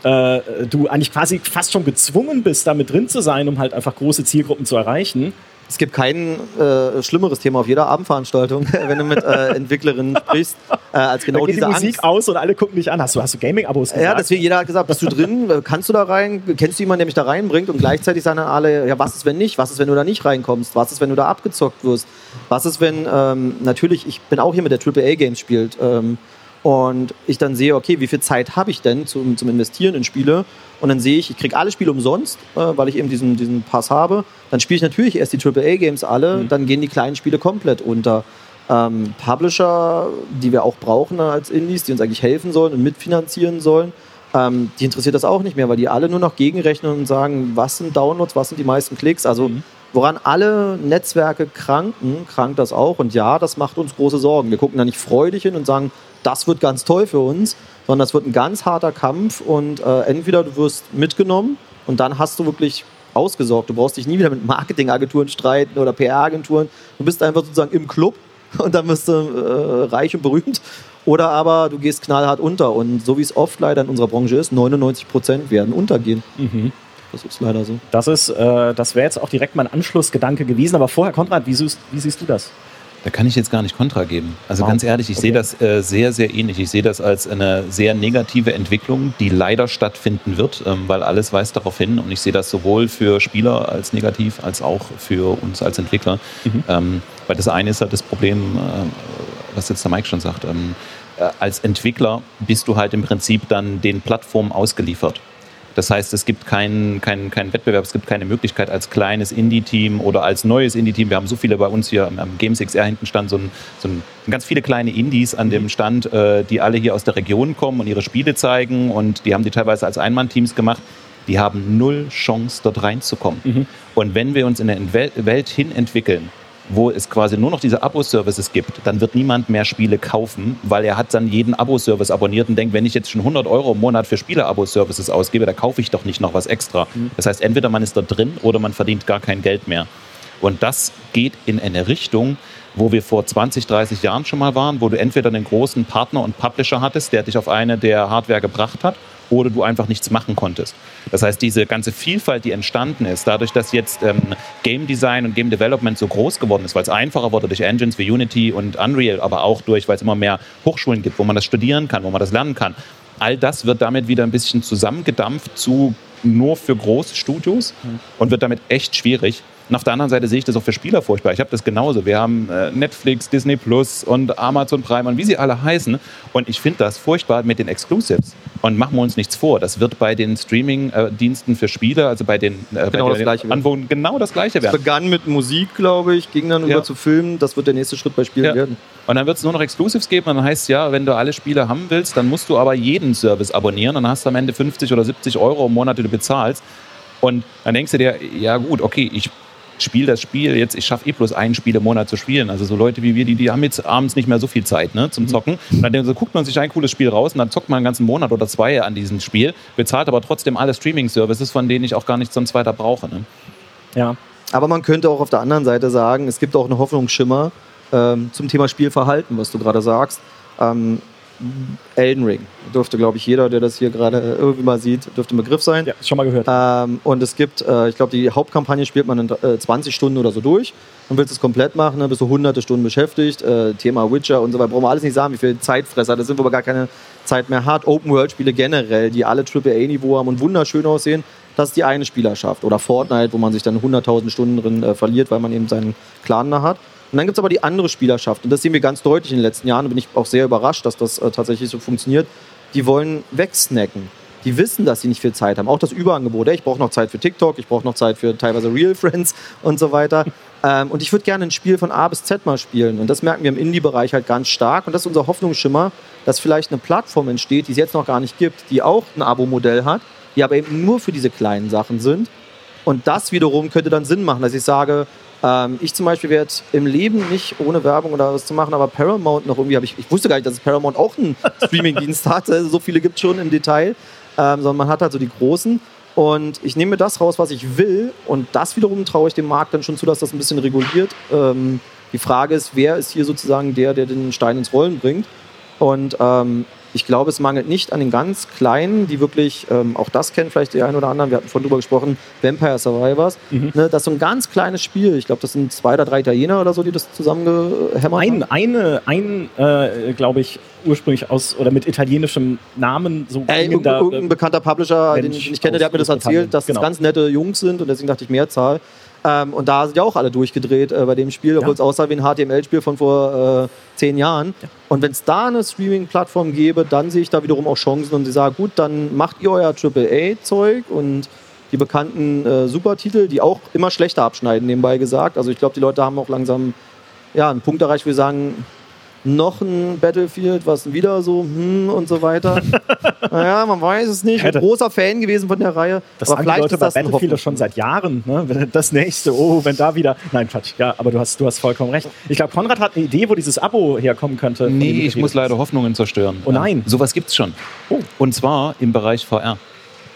Speaker 1: äh, du eigentlich quasi fast schon gezwungen bist, da mit drin zu sein, um halt einfach große Zielgruppen zu erreichen.
Speaker 3: Es gibt kein äh, schlimmeres Thema auf jeder Abendveranstaltung, wenn du mit äh, Entwicklerinnen sprichst, äh, als genau
Speaker 1: da geht
Speaker 3: diese
Speaker 1: die Musik
Speaker 3: Angst.
Speaker 1: aus und alle gucken dich an. Hast du, hast du Gaming-Abos?
Speaker 3: Ja, deswegen jeder hat gesagt, bist du drin, Äh, kannst du da rein, kennst du jemanden, der mich da reinbringt und gleichzeitig sagen dann alle, ja, was ist, wenn nicht, was ist, wenn du da nicht reinkommst, was ist, wenn du da abgezockt wirst, was ist, wenn, ähm, natürlich, ich bin auch hier mit der AAA-Games spielt ähm, und ich dann sehe, okay, wie viel Zeit habe ich denn zum, zum Investieren in Spiele und dann sehe ich, ich kriege alle Spiele umsonst, äh, weil ich eben diesen, diesen Pass habe, dann spiele ich natürlich erst die AAA-Games alle, dann gehen die kleinen Spiele komplett unter. Ähm, Publisher, die wir auch brauchen als Indies, die uns eigentlich helfen sollen und mitfinanzieren sollen, ähm, die interessiert das auch nicht mehr, weil die alle nur noch gegenrechnen und sagen, was sind Downloads, was sind die meisten Klicks. Also woran alle Netzwerke kranken, krankt das auch. Und ja, das macht uns große Sorgen. Wir gucken da nicht freudig hin und sagen, das wird ganz toll für uns, sondern das wird ein ganz harter Kampf und äh, entweder du wirst mitgenommen und dann hast du wirklich ausgesorgt. Du brauchst dich nie wieder mit Marketingagenturen streiten oder PR-Agenturen. Du bist einfach sozusagen im Club und dann bist du äh, reich und berühmt. Oder aber du gehst knallhart unter. Und so wie es oft leider in unserer Branche ist, 99 Prozent werden untergehen. Das ist leider so.
Speaker 1: Das ist, äh, das wäre jetzt auch direkt mein Anschlussgedanke gewesen. Aber vorher, Konrad, wie siehst, wie siehst du das?
Speaker 2: Da kann ich jetzt gar nicht Kontra geben. Also
Speaker 1: Wow.
Speaker 2: ganz ehrlich, ich
Speaker 1: Okay.
Speaker 2: sehe das äh, sehr, sehr ähnlich. Ich sehe das als eine sehr negative Entwicklung, die leider stattfinden wird, ähm, weil alles weist darauf hin. Und ich sehe das sowohl für Spieler als negativ, als auch für uns als Entwickler. Ähm, weil das eine ist halt das Problem, äh, was jetzt der Mike schon sagt. Ähm, äh, als Entwickler bist du halt im Prinzip dann den Plattformen ausgeliefert. Das heißt, es gibt keinen keinen keinen Wettbewerb, es gibt keine Möglichkeit als kleines Indie-Team oder als neues Indie-Team. Wir haben so viele bei uns hier am, am Games XR hinten stand so ein, so ein ganz viele kleine Indies an dem Stand, äh, die alle hier aus der Region kommen und ihre Spiele zeigen und die haben die teilweise als Einmann-Teams gemacht. Die haben null Chance, dort reinzukommen. Und wenn wir uns in der Wel- Welt hin entwickeln, wo es quasi nur noch diese Abo-Services gibt, dann wird niemand mehr Spiele kaufen, weil er hat dann jeden Abo-Service abonniert und denkt, wenn ich jetzt schon 100 Euro im Monat für Spiele-Abo-Services ausgebe, da kaufe ich doch nicht noch was extra. Das heißt, entweder man ist da drin oder man verdient gar kein Geld mehr. Und das geht in eine Richtung, wo wir vor 20, 30 Jahren schon mal waren, wo du entweder einen großen Partner und Publisher hattest, der dich auf eine der Hardware gebracht hat, oder du einfach nichts machen konntest. Das heißt, diese ganze Vielfalt, die entstanden ist, dadurch, dass jetzt ähm, Game Design und Game Development so groß geworden ist, weil es einfacher wurde durch Engines wie Unity und Unreal, aber auch durch, weil es immer mehr Hochschulen gibt, wo man das studieren kann, wo man das lernen kann. All das wird damit wieder ein bisschen zusammengedampft zu nur für große Studios und wird damit echt schwierig. Und auf der anderen Seite sehe ich das auch für Spieler furchtbar. Ich habe das genauso. Wir haben äh, Netflix, Disney Plus und Amazon Prime und wie sie alle heißen. Und ich finde das furchtbar mit den Exclusives. Und machen wir uns nichts vor. Das wird bei den Streaming-Diensten für Spiele, also bei den, äh,
Speaker 3: Genau
Speaker 2: bei
Speaker 3: das
Speaker 2: den
Speaker 3: Gleiche werden.
Speaker 2: Anwohnern, genau das Gleiche werden.
Speaker 3: Begann mit Musik, glaube ich, ging dann
Speaker 2: Ja.
Speaker 3: über zu Filmen. Das wird der nächste Schritt bei Spielen
Speaker 2: Ja.
Speaker 3: werden.
Speaker 2: Und dann wird es nur noch Exclusives geben und dann heißt es ja, wenn du alle Spiele haben willst, dann musst du aber jeden Service abonnieren und dann hast du am Ende 50 oder 70 Euro im Monat, die du bezahlst. Und dann denkst du dir, ja gut, okay, ich spiele das Spiel jetzt, ich schaffe eh bloß ein Spiel im Monat zu spielen. Also so Leute wie wir, die, die haben jetzt abends nicht mehr so viel Zeit ne, zum Zocken. Und dann so, guckt man sich ein cooles Spiel raus und dann zockt man einen ganzen Monat oder zwei an diesem Spiel, bezahlt aber trotzdem alle Streaming-Services, von denen ich auch gar nichts sonst weiter brauche. Ne?
Speaker 1: Ja.
Speaker 3: Aber man könnte auch auf der anderen Seite sagen, es gibt auch einen Hoffnungsschimmer ähm, zum Thema Spielverhalten, was du gerade sagst. Ähm, Elden Ring dürfte, glaube ich, jeder, der das hier gerade irgendwie mal sieht, dürfte ein Begriff sein.
Speaker 1: ja, schon mal gehört.
Speaker 3: Ähm, und es gibt, äh, ich glaube, die Hauptkampagne spielt man in äh, 20 Stunden oder so durch und willst es komplett machen, dann bist du hunderte Stunden beschäftigt. Äh, Thema Witcher und so weiter. Brauchen wir alles nicht sagen, wie viel Zeitfresser das sind, wo man gar keine Zeit mehr hat. Open-World-Spiele generell, die alle AAA-Niveau haben und wunderschön aussehen, das ist die eine Spielerschaft. Oder Fortnite, wo man sich dann 100.000 Stunden drin äh, verliert, weil man eben seinen Clan da hat. Und dann gibt es aber die andere Spielerschaft. Und das sehen wir ganz deutlich in den letzten Jahren. Da bin ich auch sehr überrascht, dass das äh, tatsächlich so funktioniert. Die wollen wegsnacken. Die wissen, dass sie nicht viel Zeit haben. Auch das Überangebot. Ey, Ich brauche noch Zeit für TikTok, ich brauche noch Zeit für teilweise Real Friends und so weiter. Ähm, und ich würde gerne ein Spiel von A bis Z mal spielen. Und das merken wir im Indie-Bereich halt ganz stark. Und das ist unser Hoffnungsschimmer, dass vielleicht eine Plattform entsteht, die es jetzt noch gar nicht gibt, die auch ein Abo-Modell hat, die aber eben nur für diese kleinen Sachen sind. Und das wiederum könnte dann Sinn machen, dass ich sage, Ähm, ich zum Beispiel werde im Leben nicht ohne Werbung oder was zu machen, aber Paramount noch irgendwie habe ich, ich wusste gar nicht, dass Paramount auch einen Streaming-Dienst hat. Also so viele gibt es schon im Detail, ähm, sondern man hat halt so die großen. Und ich nehme mir das raus, was ich will. Und das wiederum traue ich dem Markt dann schon zu, dass das ein bisschen reguliert. Ähm, die Frage ist, wer ist hier sozusagen der, der den Stein ins Rollen bringt? Und ähm, ich glaube, es mangelt nicht an den ganz Kleinen, die wirklich, ähm, auch das kennen vielleicht die einen oder anderen, wir hatten vorhin drüber gesprochen, Vampire Survivors. Mhm. Ne, das ist so ein ganz kleines Spiel. Ich glaube, das sind zwei oder drei Italiener oder so, die das zusammengehämmert
Speaker 1: ein, haben. Eine, ein, äh, glaube ich, ursprünglich aus oder mit italienischem Namen so
Speaker 3: Ey, irgendein, irgendein bekannter Publisher, den ich, ich kenne, der hat mir das erzählt, dass genau. das ganz nette Jungs sind und deswegen dachte ich Mehrzahl. Ähm, und da sind ja auch alle durchgedreht äh, bei dem Spiel, obwohl es aussah wie ein HTML-Spiel von vor äh, zehn Jahren. Ja. Und wenn es da eine Streaming-Plattform gäbe, dann sehe ich da wiederum auch Chancen und sie sagen, gut, dann macht ihr euer AAA-Zeug und die bekannten äh, Supertitel, die auch immer schlechter abschneiden, nebenbei gesagt. Also ich glaube, die Leute haben auch langsam ja, einen Punkt erreicht, wo wir sagen, noch ein Battlefield, was wieder so hm und so weiter. naja, man weiß es nicht. Ich bin großer Fan gewesen von der Reihe.
Speaker 1: Das aber vielleicht Leute ist das bei Battlefield schon seit Jahren. Ne? Das nächste, oh, wenn da wieder. Nein, Quatsch. Ja, aber du hast, du hast vollkommen recht. Ich glaube, Konrad hat eine Idee, wo dieses Abo herkommen könnte.
Speaker 2: Nee, ich muss leider Hoffnungen zerstören.
Speaker 1: Oh nein.
Speaker 2: Sowas gibt es schon. Oh. Und zwar im Bereich VR.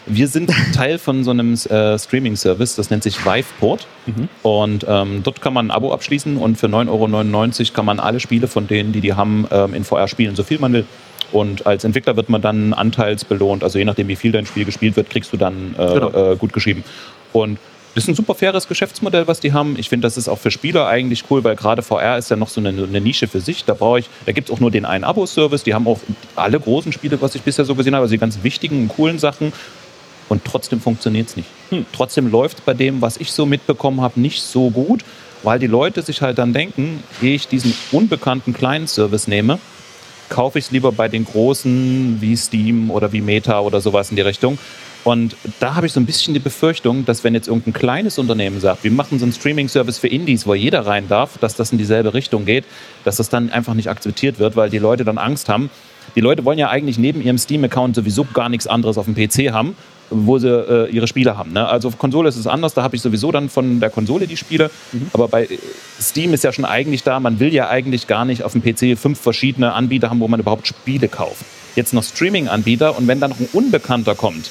Speaker 2: Wir sind Teil von so einem äh, Streaming-Service, das nennt sich Viveport. Mhm. Und ähm, dort kann man ein Abo abschließen und für 9,99 Euro kann man alle Spiele von denen, die die haben, ähm, in VR spielen, so viel man will. Und als Entwickler wird man dann anteilsbelohnt. Also je nachdem, wie viel dein Spiel gespielt wird, kriegst du dann äh, genau. äh, gut geschrieben. Und das ist ein super faires Geschäftsmodell, was die haben. Ich finde, das ist auch für Spieler eigentlich cool, weil gerade VR ist ja noch so eine, eine Nische für sich. Da brauche ich, da gibt es auch nur den einen Abo-Service. Die haben auch alle großen Spiele, was ich bisher so gesehen habe, also die ganz wichtigen und coolen Sachen. Und trotzdem funktioniert es nicht. Hm. Trotzdem läuft bei dem, was ich so mitbekommen habe, nicht so gut, weil die Leute sich halt dann denken, ehe ich diesen unbekannten kleinen Service nehme, kaufe ich es lieber bei den großen wie Steam oder wie Meta oder sowas in die Richtung. Und da habe ich so ein bisschen die Befürchtung, dass wenn jetzt irgendein kleines Unternehmen sagt, wir machen so einen Streaming-Service für Indies, wo jeder rein darf, dass das in dieselbe Richtung geht, dass das dann einfach nicht akzeptiert wird, weil die Leute dann Angst haben. Die Leute wollen ja eigentlich neben ihrem Steam-Account sowieso gar nichts anderes auf dem PC haben wo sie äh, ihre Spiele haben. Ne? Also auf Konsole ist es anders, da habe ich sowieso dann von der Konsole die Spiele. Mhm. Aber bei Steam ist ja schon eigentlich da, man will ja eigentlich gar nicht auf dem PC fünf verschiedene Anbieter haben, wo man überhaupt Spiele kauft. Jetzt noch Streaming-Anbieter und wenn dann noch ein Unbekannter kommt,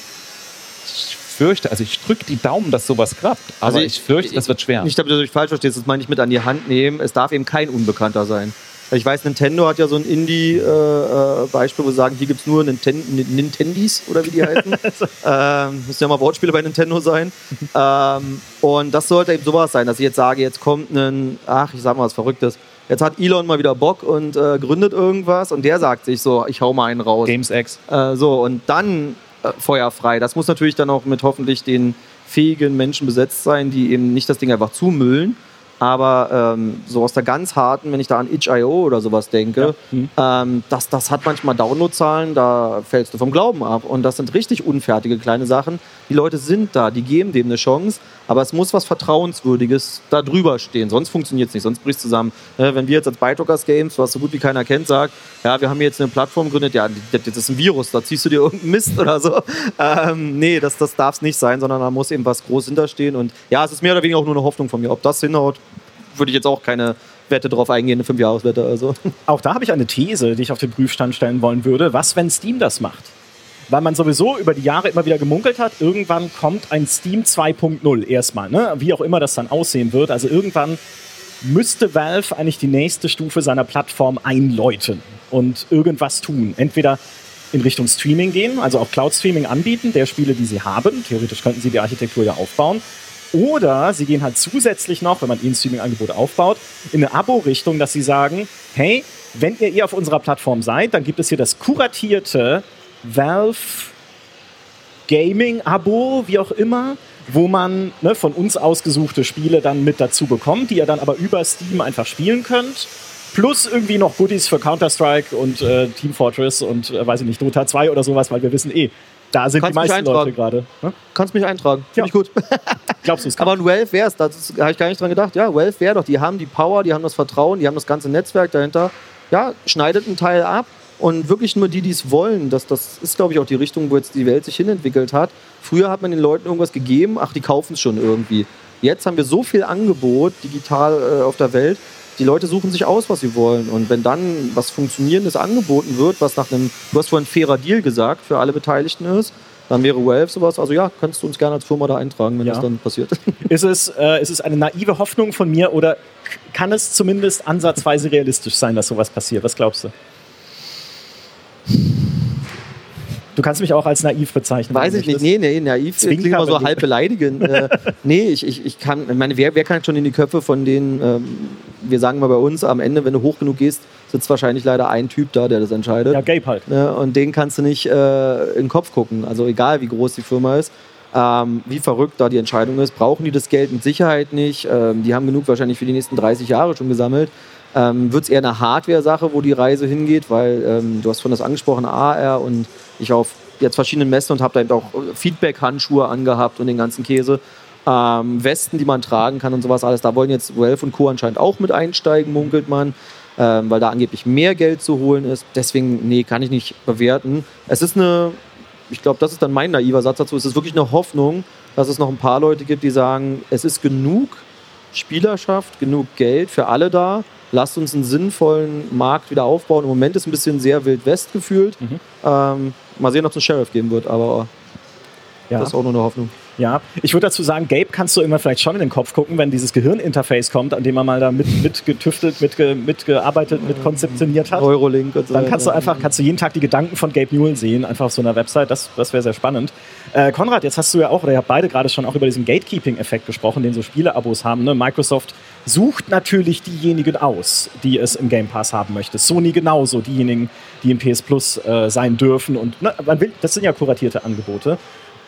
Speaker 2: ich fürchte, also ich drücke die Daumen, dass sowas klappt, aber also ich, ich, fürchte, das wird schwer.
Speaker 3: Nicht, damit du dich falsch verstehst, das meine ich mit an die Hand nehmen. Es darf eben kein Unbekannter sein. Ich weiß, Nintendo hat ja so ein Indie-Beispiel, äh, wo sie sagen, hier gibt es nur Ninten Nintendis oder wie die heißen. ähm, müssen ja mal Wortspiele bei Nintendo sein. ähm, und das sollte eben sowas sein, dass ich jetzt sage, jetzt kommt ein, ach, ich sag mal was Verrücktes. Jetzt hat Elon mal wieder Bock und äh, gründet irgendwas und der sagt sich so, ich hau mal einen raus.
Speaker 2: Games X.
Speaker 3: Äh, so, und dann äh, feuerfrei. Das muss natürlich dann auch mit hoffentlich den fähigen Menschen besetzt sein, die eben nicht das Ding einfach zumüllen, aber ähm, so aus der ganz harten, wenn ich da an itch.io oder sowas denke, ja. mhm. ähm, das, das hat manchmal Downloadzahlen, da fällst du vom Glauben ab. Und das sind richtig unfertige kleine Sachen. Die Leute sind da, die geben dem eine Chance, aber es muss was Vertrauenswürdiges da drüber stehen, sonst funktioniert es nicht, sonst bricht es zusammen. Äh, wenn wir jetzt als Bytokers Games, was so gut wie keiner kennt, sagt, ja, wir haben jetzt eine Plattform gegründet, ja, das ist ein Virus, da ziehst du dir irgendeinen Mist oder so. Ähm, nee, das, das darf es nicht sein, sondern da muss eben was groß hinterstehen. Und ja, es ist mehr oder weniger auch nur eine Hoffnung von mir. Ob das hinhaut, würde ich jetzt auch keine Wette drauf eingehen, eine Fünfjahreswette. Also.
Speaker 1: Auch da habe ich eine These, die ich auf den Prüfstand stellen wollen würde. Was, wenn Steam das macht? Weil man sowieso über die Jahre immer wieder gemunkelt hat, irgendwann kommt ein Steam 2.0 erstmal, ne? wie auch immer das dann aussehen wird. Also irgendwann müsste Valve eigentlich die nächste Stufe seiner Plattform einläuten und irgendwas tun. Entweder in Richtung Streaming gehen, also auch Cloud-Streaming anbieten, der Spiele, die sie haben. Theoretisch könnten sie die Architektur ja aufbauen. Oder sie gehen halt zusätzlich noch, wenn man ihnen Streaming-Angebote aufbaut, in eine Abo-Richtung, dass sie sagen, hey, wenn ihr eh auf unserer Plattform seid, dann gibt es hier das kuratierte Valve Gaming-Abo, wie auch immer, wo man ne, von uns ausgesuchte Spiele dann mit dazu bekommt, die ihr dann aber über Steam einfach spielen könnt. Plus irgendwie noch Goodies für Counter-Strike und äh, Team Fortress und äh, weiß ich nicht, Dota 2 oder sowas, weil wir wissen eh, da sind Kannst die meisten Leute gerade.
Speaker 3: Ne? Kannst mich eintragen. Ja. Finde ich gut.
Speaker 1: Glaubst du es?
Speaker 3: Aber ein Valve wäre es. Da habe ich gar nicht dran gedacht. Ja, Valve wäre doch. Die haben die Power, die haben das Vertrauen, die haben das ganze Netzwerk dahinter. Ja, schneidet einen Teil ab. Und wirklich nur die, die es wollen. Das, das ist, glaube ich, auch die Richtung, wo jetzt die Welt sich hinentwickelt hat. Früher hat man den Leuten irgendwas gegeben, ach, die kaufen es schon irgendwie. Jetzt haben wir so viel Angebot digital äh, auf der Welt. Die Leute suchen sich aus, was sie wollen. Und wenn dann was Funktionierendes angeboten wird, was nach einem, du hast vorhin fairer Deal gesagt, für alle Beteiligten ist, dann wäre Valve sowas. Also ja, kannst du uns gerne als Firma da eintragen, wenn
Speaker 1: Ja.
Speaker 3: das dann passiert.
Speaker 1: Ist es, äh, ist es eine naive Hoffnung von mir oder kann es zumindest ansatzweise realistisch sein, dass sowas passiert? Was glaubst du? Du kannst mich auch als naiv bezeichnen.
Speaker 3: Weiß ich nicht. Nee, nee, naiv klingt immer so halb beleidigend. äh, nee, ich, ich, ich kann, ich meine, wer, wer kann schon in die Köpfe von denen, ähm, wir sagen mal bei uns, am Ende, wenn du hoch genug gehst, sitzt wahrscheinlich leider ein Typ da, der das entscheidet.
Speaker 1: Ja, Gabe halt.
Speaker 3: Ne? Und den kannst du nicht äh, in den Kopf gucken. Also egal, wie groß die Firma ist, ähm, wie verrückt da die Entscheidung ist, brauchen die das Geld mit Sicherheit nicht. Ähm, die haben genug wahrscheinlich für die nächsten 30 Jahre schon gesammelt. Ähm, Wird es eher eine Hardware-Sache, wo die Reise hingeht, weil ähm, du hast von das angesprochen, AR und ich auf jetzt verschiedenen Messen und habe da eben auch Feedback-Handschuhe angehabt und den ganzen Käse. Ähm, Westen, die man tragen kann und sowas alles. Da wollen jetzt Valve und Co. anscheinend auch mit einsteigen, munkelt man ähm, weil da angeblich mehr Geld zu holen ist. Deswegen, nee, kann ich nicht bewerten. Es ist eine, ich glaube, das ist dann mein naiver Satz dazu, es ist wirklich eine Hoffnung, dass es noch ein paar Leute gibt, die sagen, es ist genug Spielerschaft, genug Geld für alle da. Lasst uns einen sinnvollen Markt wieder aufbauen. Im Moment ist ein bisschen sehr Wild West gefühlt.
Speaker 1: Mhm.
Speaker 3: Ähm, mal sehen, ob es einen Sheriff geben wird, aber
Speaker 1: Ja.
Speaker 3: das ist auch nur eine Hoffnung.
Speaker 1: Ja, ich würde dazu sagen, Gabe kannst du immer vielleicht schon in den Kopf gucken, wenn dieses Gehirninterface kommt, an dem man mal da mit, mitgetüftelt, mitge, mitgearbeitet, mitkonzeptioniert hat.
Speaker 3: Eurolink und so.
Speaker 1: Dann kannst du einfach, kannst du jeden Tag die Gedanken von Gabe Newell sehen, einfach auf so einer Website. Das, das wäre sehr spannend. Äh, Konrad, jetzt hast du ja auch, oder ihr habt beide gerade schon auch über diesen Gatekeeping-Effekt gesprochen, den so Spieleabos haben. Ne? Microsoft sucht natürlich diejenigen aus, die es im Game Pass haben möchte. Sony genauso, diejenigen, die im PS Plus äh, sein dürfen. Und ne, man will, das sind ja kuratierte Angebote.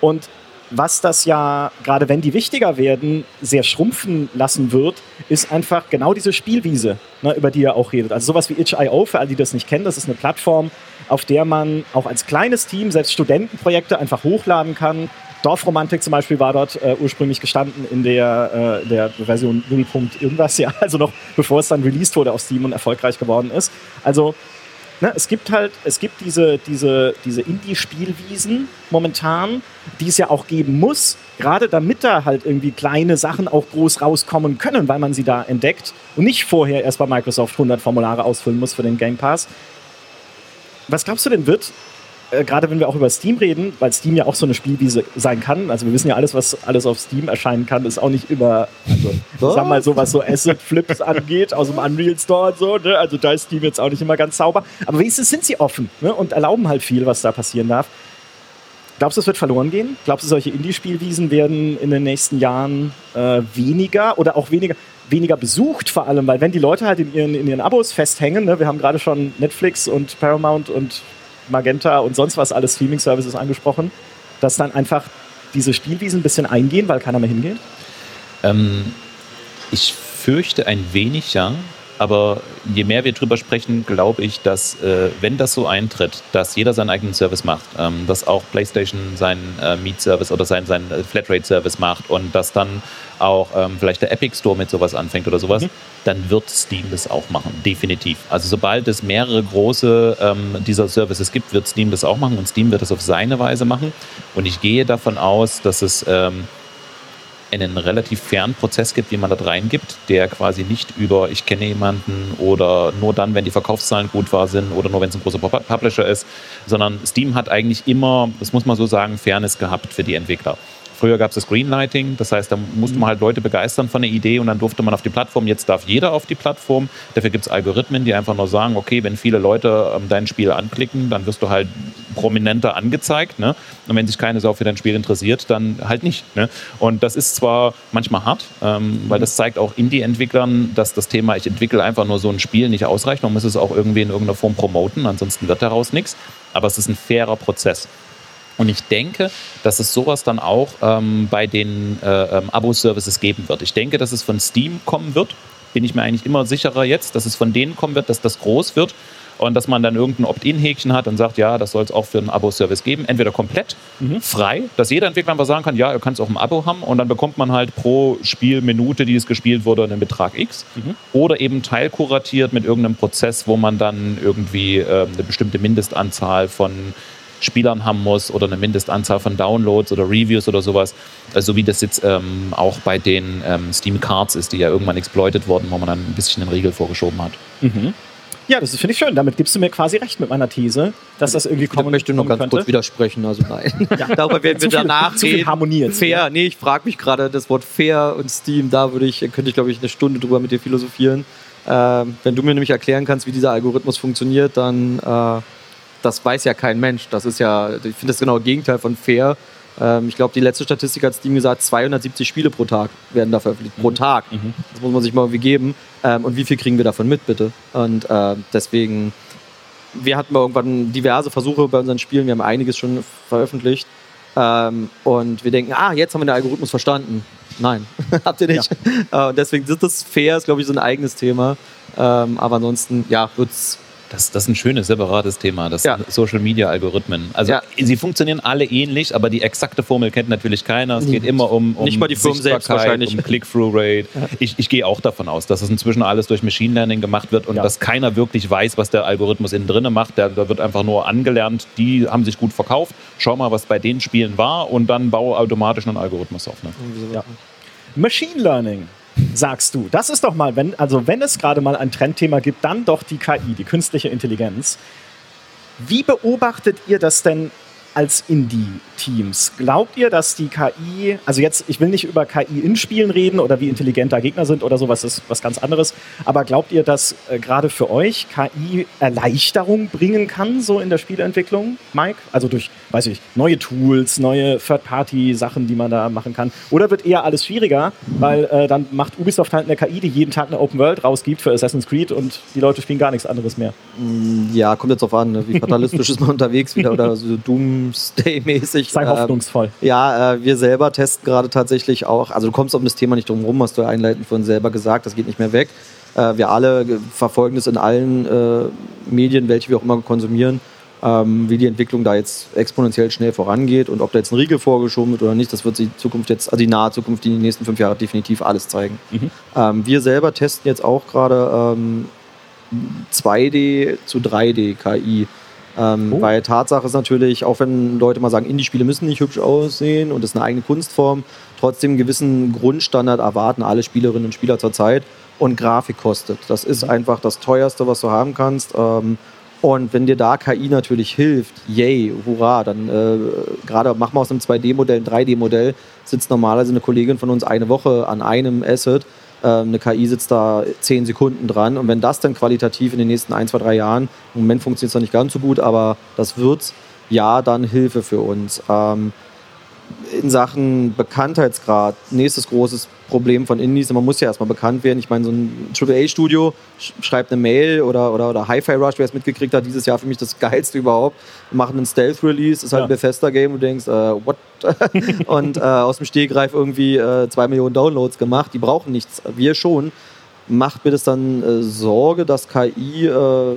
Speaker 1: Und was das ja, gerade wenn die wichtiger werden, sehr schrumpfen lassen wird, ist einfach genau diese Spielwiese, ne, über die ihr auch redet. Also sowas wie itch.io, für alle, die das nicht kennen, das ist eine Plattform, auf der man auch als kleines Team selbst Studentenprojekte einfach hochladen kann. Dorfromantik zum Beispiel war dort äh, ursprünglich gestanden in der, äh, der Version 0. irgendwas, ja, also noch bevor es dann released wurde auf Steam und erfolgreich geworden ist. Also ne, es gibt halt, es gibt diese, diese, diese Indie-Spielwiesen momentan, die es ja auch geben muss, gerade damit da halt irgendwie kleine Sachen auch groß rauskommen können, weil man sie da entdeckt und nicht vorher erst bei Microsoft 100 Formulare ausfüllen muss für den Game Pass. Was glaubst du denn wird, äh, gerade wenn wir auch über Steam reden, weil Steam ja auch so eine Spielwiese sein kann, also wir wissen ja alles, was alles auf Steam erscheinen kann, ist auch nicht immer, also ich sag mal so, was so Asset-Flips angeht, aus dem Unreal Store und so, ne? also da ist Steam jetzt auch nicht immer ganz sauber, aber wenigstens sind sie offen ne? und erlauben halt viel, was da passieren darf. Glaubst du, es wird verloren gehen? Glaubst du, solche Indie-Spielwiesen werden in den nächsten Jahren äh, weniger oder auch weniger, weniger besucht vor allem? Weil wenn die Leute halt in ihren, in ihren Abos festhängen, ne, wir haben gerade schon Netflix und Paramount und Magenta und sonst was alles Streaming-Services angesprochen, dass dann einfach diese Spielwiesen ein bisschen eingehen, weil keiner mehr hingeht?
Speaker 2: Ähm, ich fürchte ein wenig, ja. Aber je mehr wir drüber sprechen, glaube ich, dass, äh, wenn das so eintritt, dass jeder seinen eigenen Service macht, ähm, dass auch PlayStation seinen äh, Meet-Service oder seinen, seinen äh, Flatrate-Service macht und dass dann auch ähm, vielleicht der Epic Store mit sowas anfängt oder sowas, dann wird Steam das auch machen, definitiv. Also sobald es mehrere große ähm, dieser Services gibt, wird Steam das auch machen und Steam wird das auf seine Weise machen. Und ich gehe davon aus, dass es ähm, einen relativ fairen Prozess gibt, wie man da reingibt, der quasi nicht über ich kenne jemanden oder nur dann, wenn die Verkaufszahlen gut war sind oder nur wenn es ein großer Pub- Publisher ist, sondern Steam hat eigentlich immer, das muss man so sagen, Fairness gehabt für die Entwickler. Früher gab es das Greenlighting, das heißt, da musste man halt Leute begeistern von der Idee und dann durfte man auf die Plattform. Jetzt darf jeder auf die Plattform. Dafür gibt es Algorithmen, die einfach nur sagen, okay, wenn viele Leute ähm, dein Spiel anklicken, dann wirst du halt prominenter angezeigt. Ne? Und wenn sich keine Sau für dein Spiel interessiert, dann halt nicht. Ne? Und das ist zwar manchmal hart, ähm, weil das zeigt auch Indie-Entwicklern, dass das Thema, ich entwickle einfach nur so ein Spiel nicht ausreicht. Man muss es auch irgendwie in irgendeiner Form promoten, ansonsten wird daraus nichts. Aber es ist ein fairer Prozess. Und ich denke, dass es sowas dann auch ähm, bei den äh, ähm, Abo-Services geben wird. Ich denke, dass es von Steam kommen wird. Bin ich mir eigentlich immer sicherer jetzt, dass es von denen kommen wird, dass das groß wird und dass man dann irgendein Opt-in-Häkchen hat und sagt, ja, das soll es auch für einen Abo-Service geben. Entweder komplett frei, dass jeder Entwickler einfach sagen kann, ja, ihr könnt es auch im Abo haben und dann bekommt man halt pro Spielminute, die es gespielt wurde, einen Betrag X. Oder eben teilkuratiert mit irgendeinem Prozess, wo man dann irgendwie äh, eine bestimmte Mindestanzahl von Spielern haben muss oder eine Mindestanzahl von Downloads oder Reviews oder sowas. Also so wie das jetzt ähm, auch bei den ähm, Steam Cards ist, die ja irgendwann exploitet wurden, wo man dann ein bisschen den Riegel vorgeschoben hat.
Speaker 1: Mhm. Ja, das finde ich schön. Damit gibst du mir quasi recht mit meiner These, dass das irgendwie kommen
Speaker 3: Ich möchte noch ganz
Speaker 1: könnte.
Speaker 3: kurz widersprechen. Also nein. Darüber werden wir
Speaker 1: Zu viel-
Speaker 3: danach
Speaker 1: zu viel
Speaker 3: reden.
Speaker 1: Harmonie jetzt,
Speaker 3: Fair. Nee, ich frage mich gerade das Wort fair und Steam. Da würde ich, könnte ich glaube ich eine Stunde drüber mit dir philosophieren. Ähm, wenn du mir nämlich erklären kannst, wie dieser Algorithmus funktioniert, dann äh, das weiß ja kein Mensch. Das ist ja, ich finde das genau das Gegenteil von fair. Ähm, ich glaube, die letzte Statistik hat Steam gesagt, 270 Spiele pro Tag werden da veröffentlicht. Pro Tag. Das muss man sich mal irgendwie geben. Ähm, und wie viel kriegen wir davon mit, bitte? Und äh, deswegen, wir hatten mal irgendwann diverse Versuche bei unseren Spielen. Wir haben einiges schon veröffentlicht. Ähm, und wir denken, ah, jetzt haben wir den Algorithmus verstanden. Nein, habt ihr nicht. Äh, und deswegen sind das fair, ist glaube ich so ein eigenes Thema. Ähm, aber ansonsten, ja, wird's
Speaker 2: Das, das ist ein schönes, separates Thema, das
Speaker 3: Ja.
Speaker 2: Social Media Algorithmen. Also
Speaker 3: Ja.
Speaker 2: sie funktionieren alle ähnlich, aber die exakte Formel kennt natürlich keiner. Es geht immer um, um
Speaker 3: Nicht mal die Firmen selbst
Speaker 2: Sichtbarkeit,
Speaker 3: wahrscheinlich.
Speaker 2: um Click-Through-Rate. Ich, ich gehe auch davon aus, dass es inzwischen alles durch Machine Learning gemacht wird und
Speaker 1: Ja.
Speaker 2: dass keiner wirklich weiß, was der Algorithmus innen drinne macht. Der, da wird einfach nur angelernt, die haben sich gut verkauft. Schau mal, was bei den Spielen war und dann baue automatisch einen Algorithmus auf. Ne?
Speaker 1: Ja. Machine Learning, sagst du. Das ist doch mal, wenn, also wenn es gerade mal ein Trendthema gibt, dann doch die KI, die künstliche Intelligenz. Wie beobachtet ihr das denn als Indie-Teams? Glaubt ihr, dass die KI, also jetzt, ich will nicht über KI in Spielen reden oder wie intelligent da Gegner sind oder sowas, ist was ganz anderes, aber glaubt ihr, dass äh, gerade für euch KI Erleichterung bringen kann, so in der Spieleentwicklung, Mike? Also durch, weiß ich, neue Tools, neue Third-Party-Sachen, die man da machen kann? Oder wird eher alles schwieriger, weil äh, dann macht Ubisoft halt eine KI, die jeden Tag eine Open World rausgibt für Assassin's Creed und die Leute spielen gar nichts anderes mehr?
Speaker 3: Ja, kommt jetzt drauf an, ne? wie fatalistisch ist man unterwegs wieder oder so Doomsday-mäßig.
Speaker 1: Sei
Speaker 3: Ähm,
Speaker 1: hoffnungsvoll.
Speaker 3: Ja, äh, wir selber testen gerade tatsächlich auch, also du kommst um das Thema nicht drum rum, hast du ja einleitend von selber gesagt, das geht nicht mehr weg. Äh, wir alle ge- verfolgen das in allen äh, Medien, welche wir auch immer konsumieren, ähm, wie die Entwicklung da jetzt exponentiell schnell vorangeht und ob da jetzt ein Riegel vorgeschoben wird oder nicht, das wird die Zukunft jetzt, also die nahe Zukunft, die nächsten fünf Jahre definitiv alles zeigen. Ähm, wir selber testen jetzt auch gerade ähm, 2D zu 3D KI. Ähm,
Speaker 1: Oh.
Speaker 3: Weil Tatsache ist natürlich, auch wenn Leute mal sagen, Indie-Spiele müssen nicht hübsch aussehen und das ist eine eigene Kunstform, trotzdem einen gewissen Grundstandard erwarten alle Spielerinnen und Spieler zurzeit und Grafik kostet. Das ist einfach das teuerste, was du haben kannst. Ähm, und wenn dir da KI natürlich hilft, yay, hurra, dann äh, gerade machen wir aus einem 2D-Modell ein 3D-Modell, sitzt normalerweise eine Kollegin von uns eine Woche an einem Asset. Ähm, eine KI sitzt da 10 Sekunden dran. Und wenn das dann qualitativ in den nächsten 1, 2, 3 Jahren, im Moment funktioniert es noch nicht ganz so gut, aber das wird ja dann Hilfe für uns. Ähm, in Sachen Bekanntheitsgrad, nächstes großes Problem von Indies, man muss ja erstmal bekannt werden. Ich meine, so ein AAA-Studio sch schreibt eine Mail oder, oder, oder Hi-Fi Rush, wer es mitgekriegt hat, dieses Jahr für mich das geilste überhaupt. Wir machen einen Stealth-Release, ist halt
Speaker 1: Ja.
Speaker 3: ein Bethesda-Game du denkst, äh, what? und äh, aus dem Stegreif irgendwie äh, zwei Millionen Downloads gemacht, die brauchen nichts, wir schon. Macht mir das dann äh, Sorge, dass KI äh,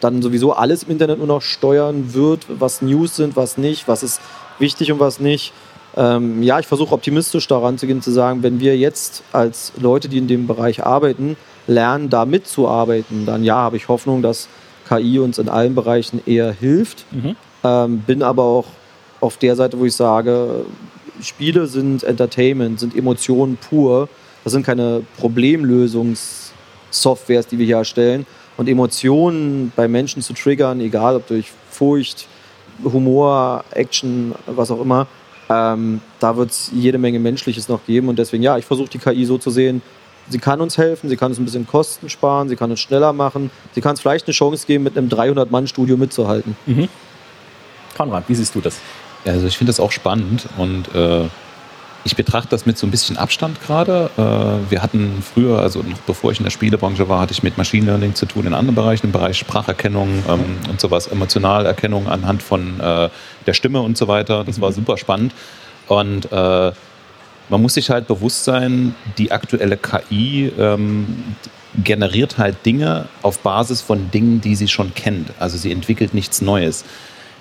Speaker 3: dann sowieso alles im Internet nur noch steuern wird, was News sind, was nicht, was ist wichtig und was nicht. Ähm, ja, ich versuche optimistisch daran zu gehen, zu sagen, wenn wir jetzt als Leute, die in dem Bereich arbeiten, lernen, da mitzuarbeiten, dann ja, habe ich Hoffnung, dass KI uns in allen Bereichen eher hilft. Ähm, bin aber auch auf der Seite, wo ich sage, Spiele sind Entertainment, sind Emotionen pur. Das sind keine Problemlösungssoftwares, die wir hier erstellen. Und Emotionen bei Menschen zu triggern, egal ob durch Furcht, Humor, Action, was auch immer, ähm, da wird es jede Menge Menschliches noch geben. Und deswegen, ja, ich versuche die KI so zu sehen, sie kann uns helfen, sie kann uns ein bisschen Kosten sparen, sie kann uns schneller machen, sie kann uns vielleicht eine Chance geben, mit einem 300-Mann-Studio mitzuhalten.
Speaker 1: Konrad, wie siehst du das?
Speaker 2: Ja, Also ich finde das auch spannend und äh, ich betrachte das mit so ein bisschen Abstand gerade. Äh, wir hatten früher, also noch bevor ich in der Spielebranche war, hatte ich mit Machine Learning zu tun in anderen Bereichen, im Bereich Spracherkennung ähm, und sowas, Emotionalerkennung anhand von äh, der Stimme und so weiter. Das war super spannend. Und äh, man muss sich halt bewusst sein, die aktuelle KI ähm, generiert halt Dinge auf Basis von Dingen, die sie schon kennt. Also sie entwickelt nichts Neues.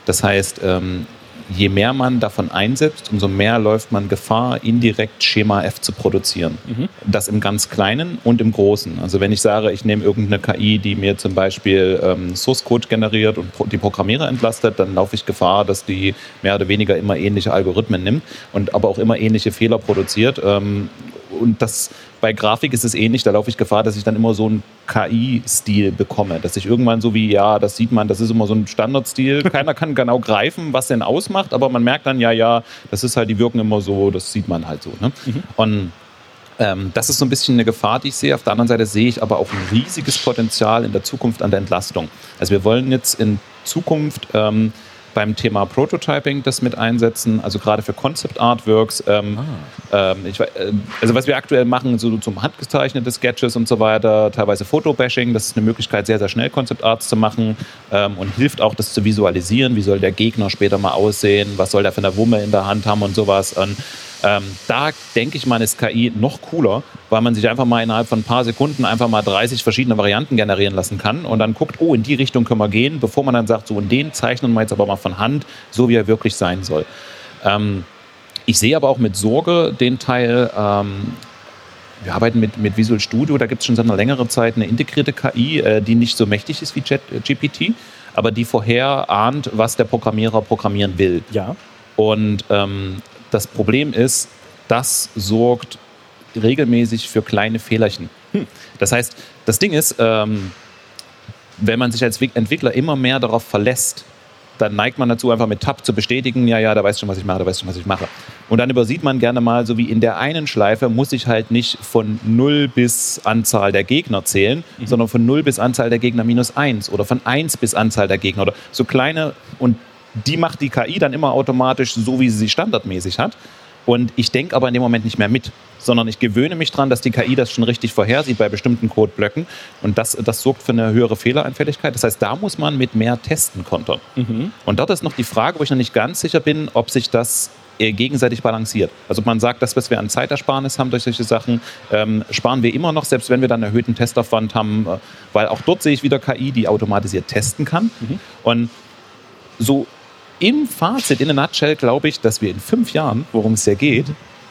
Speaker 2: Das heißt, ähm, je mehr man davon einsetzt, umso mehr läuft man Gefahr, indirekt Schema F zu produzieren. Mhm. Das im ganz Kleinen und im Großen. Also wenn ich sage, ich nehme irgendeine KI, die mir zum Beispiel ähm, Source Code generiert und die Programmierer entlastet, dann laufe ich Gefahr, dass die mehr oder weniger immer ähnliche Algorithmen nimmt und aber auch immer ähnliche Fehler produziert. Ähm, und das bei Grafik ist es ähnlich, da laufe ich Gefahr, dass ich dann immer so einen KI-Stil bekomme. Dass ich irgendwann so wie, ja, das sieht man, das ist immer so ein Standardstil. Keiner kann genau greifen, was denn ausmacht, aber man merkt dann, ja, ja, das ist halt, die wirken immer so, das sieht man halt so. Ne? Mhm. Und ähm, das ist so ein bisschen eine Gefahr, die ich sehe. Auf der anderen Seite sehe ich aber auch ein riesiges Potenzial in der Zukunft an der Entlastung. Also wir wollen jetzt in Zukunft ähm, beim Thema Prototyping das mit einsetzen, also gerade für Concept Artworks. Ähm, ah. ähm, ich, äh, also was wir aktuell machen, so zum handgezeichnete Sketches und so weiter, teilweise Fotobashing, das ist eine Möglichkeit, sehr, sehr schnell Concept Arts zu machen ähm, und hilft auch, das zu visualisieren. Wie soll der Gegner später mal aussehen? Was soll der für eine Wumme in der Hand haben und sowas? Und ähm, da denke ich mal, ist KI noch cooler, weil man sich einfach mal innerhalb von ein paar Sekunden einfach mal 30 verschiedene Varianten generieren lassen kann und dann guckt, oh, in die Richtung können wir gehen, bevor man dann sagt, so in den zeichnen wir jetzt aber mal von Hand, so wie er wirklich sein soll. Ähm, ich sehe aber auch mit Sorge den Teil, ähm, wir arbeiten mit, mit Visual Studio, da gibt es schon seit einer längeren Zeit eine integrierte KI, äh, die nicht so mächtig ist wie GPT, aber die vorher ahnt, was der Programmierer programmieren will.
Speaker 1: Ja.
Speaker 2: Und ähm, das Problem ist, das sorgt regelmäßig für kleine Fehlerchen. Hm. Das heißt, das Ding ist, ähm, wenn man sich als Entwickler immer mehr darauf verlässt, dann neigt man dazu, einfach mit Tab zu bestätigen, ja, ja, da weißt du schon, was ich mache, da weißt du schon, was ich mache. Und dann übersieht man gerne mal, so wie in der einen Schleife muss ich halt nicht von 0 bis Anzahl der Gegner zählen, mhm. sondern von 0 bis Anzahl der Gegner minus 1 oder von 1 bis Anzahl der Gegner oder so kleine und die macht die KI dann immer automatisch so, wie sie sie standardmäßig hat. Und ich denke aber in dem Moment nicht mehr mit, sondern ich gewöhne mich daran, dass die KI das schon richtig vorhersieht bei bestimmten Codeblöcken. Und das, das sorgt für eine höhere Fehlereinfälligkeit. Das heißt, da muss man mit mehr Testen kontern. Mhm. Und dort ist noch die Frage, wo ich noch nicht ganz sicher bin, ob sich das gegenseitig balanciert. Also man sagt, das, was wir an Zeitersparnis haben durch solche Sachen, ähm, sparen wir immer noch, selbst wenn wir dann erhöhten Testaufwand haben, äh, weil auch dort sehe ich wieder KI, die automatisiert testen kann. Mhm. Und so im Fazit, in der Nutshell, glaube ich, dass wir in fünf Jahren, worum es ja geht,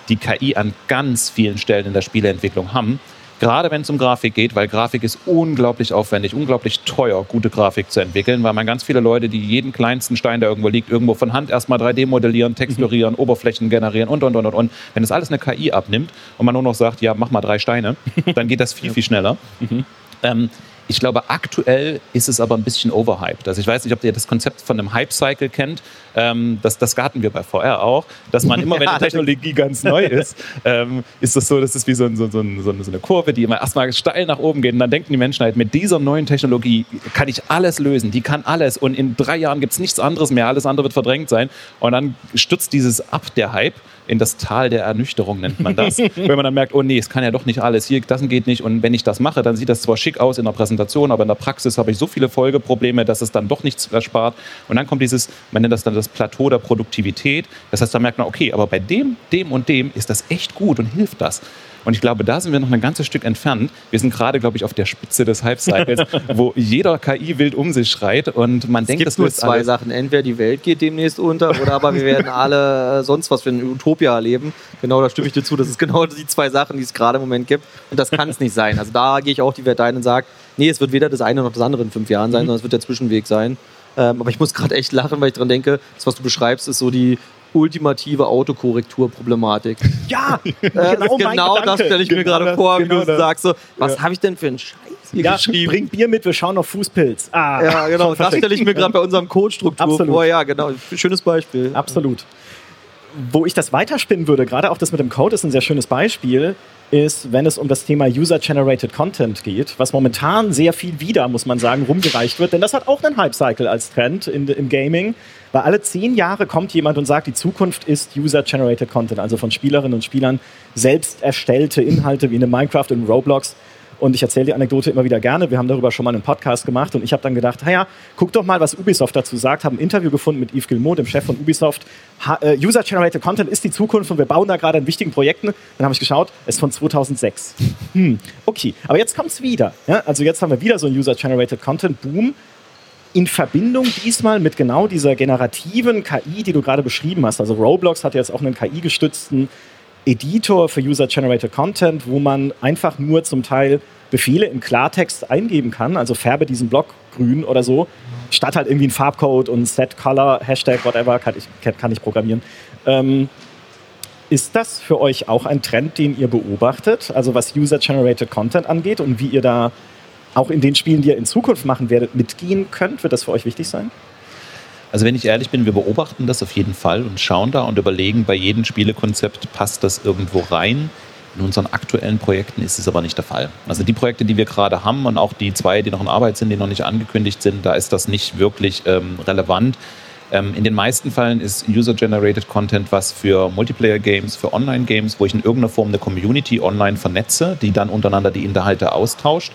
Speaker 2: die KI an ganz vielen Stellen in der Spieleentwicklung haben. Gerade wenn es um Grafik geht, weil Grafik ist unglaublich aufwendig, unglaublich teuer, gute Grafik zu entwickeln, weil man ganz viele Leute, die jeden kleinsten Stein, der irgendwo liegt, irgendwo von Hand erstmal 3D modellieren, texturieren, mhm. Oberflächen generieren und, und, und, und, und. Wenn das alles eine KI abnimmt und man nur noch sagt, ja, mach mal drei Steine, dann geht das viel, viel schneller. Mhm. Ähm, ich glaube, aktuell ist es aber ein bisschen overhyped. Also ich weiß nicht, ob ihr das Konzept von einem Hype-Cycle kennt. Ähm, das, das garten wir bei VR auch, dass man immer, wenn die Technologie ganz neu ist, ähm, ist das so, das ist wie so, so, so, so, eine Kurve, die immer erstmal steil nach oben geht. Und dann denken die Menschen halt, mit dieser neuen Technologie kann ich alles lösen, die kann alles. Und in drei Jahren gibt es nichts anderes mehr, alles andere wird verdrängt sein. Und dann stürzt dieses ab, der Hype in das Tal der Ernüchterung nennt man das. wenn man dann merkt, oh nee, es kann ja doch nicht alles, hier, das geht nicht und wenn ich das mache, dann sieht das zwar schick aus in der Präsentation, aber in der Praxis habe ich so viele Folgeprobleme, dass es dann doch nichts erspart. Und dann kommt dieses, man nennt das dann das Plateau der Produktivität. Das heißt, da merkt man, okay, aber bei dem, dem und dem ist das echt gut und hilft das. Und ich glaube, da sind wir noch ein ganzes Stück entfernt. Wir sind gerade, glaube ich, auf der Spitze des Hype-Cycles, wo jeder KI wild um sich schreit und man
Speaker 3: es
Speaker 2: denkt,
Speaker 3: gibt das nur zwei alles. Sachen. Entweder die Welt geht demnächst unter oder aber wir werden alle äh, sonst was für eine Utopia erleben. Genau, da stimme ich dir zu. Das ist genau die zwei Sachen, die es gerade im Moment gibt. Und das kann es nicht sein. Also da gehe ich auch die Welt ein und sage, nee, es wird weder das eine noch das andere in fünf Jahren sein, mhm. sondern es wird der Zwischenweg sein. Ähm, aber ich muss gerade echt lachen, weil ich daran denke, das, was du beschreibst, ist so die ultimative Autokorrekturproblematik.
Speaker 1: Ja,
Speaker 3: äh, genau, genau das stelle ich genau mir gerade das, vor, wie genau du das. sagst. So, was ja. habe ich denn für einen Scheiß hier ja, geschrieben?
Speaker 1: Bring Bier mit, wir schauen auf Fußpilz.
Speaker 3: Ah, ja, genau. Das stelle ich mir gerade bei unserem Codestruktur vor. Ja, genau. Schönes Beispiel.
Speaker 1: Absolut. Wo ich das weiterspinnen würde, gerade auch das mit dem Code ist ein sehr schönes Beispiel ist, wenn es um das Thema User-Generated Content geht, was momentan sehr viel wieder, muss man sagen, rumgereicht wird. Denn das hat auch einen Hype-Cycle als Trend in, im Gaming. Weil alle zehn Jahre kommt jemand und sagt, die Zukunft ist User-Generated Content, also von Spielerinnen und Spielern selbst erstellte Inhalte wie in Minecraft und Roblox und ich erzähle die Anekdote immer wieder gerne. Wir haben darüber schon mal einen Podcast gemacht und ich habe dann gedacht, naja, guck doch mal, was Ubisoft dazu sagt. Haben ein Interview gefunden mit Yves Gilmour, dem Chef von Ubisoft. Äh, User-Generated Content ist die Zukunft und wir bauen da gerade an wichtigen Projekten. Dann habe ich geschaut, es ist von 2006. Hm, okay, aber jetzt kommt es wieder. Ja? Also jetzt haben wir wieder so einen User-Generated Content-Boom. In Verbindung diesmal mit genau dieser generativen KI, die du gerade beschrieben hast. Also Roblox hat jetzt auch einen KI-gestützten Editor für User-Generated Content, wo man einfach nur zum Teil Befehle im Klartext eingeben kann, also färbe diesen Block grün oder so, statt halt irgendwie ein Farbcode und Set Color, Hashtag, whatever, kann ich, kann ich programmieren. Ähm, ist das für euch auch ein Trend, den ihr beobachtet, also was User-Generated Content angeht und wie ihr da auch in den Spielen, die ihr in Zukunft machen werdet, mitgehen könnt? Wird das für euch wichtig sein?
Speaker 2: Also wenn ich ehrlich bin, wir beobachten das auf jeden Fall und schauen da und überlegen, bei jedem Spielekonzept passt das irgendwo rein. In unseren aktuellen Projekten ist es aber nicht der Fall. Also die Projekte, die wir gerade haben und auch die zwei, die noch in Arbeit sind, die noch nicht angekündigt sind, da ist das nicht wirklich ähm, relevant. Ähm, in den meisten Fällen ist User-Generated Content was für Multiplayer-Games, für Online-Games, wo ich in irgendeiner Form eine Community online vernetze, die dann untereinander die Inhalte austauscht.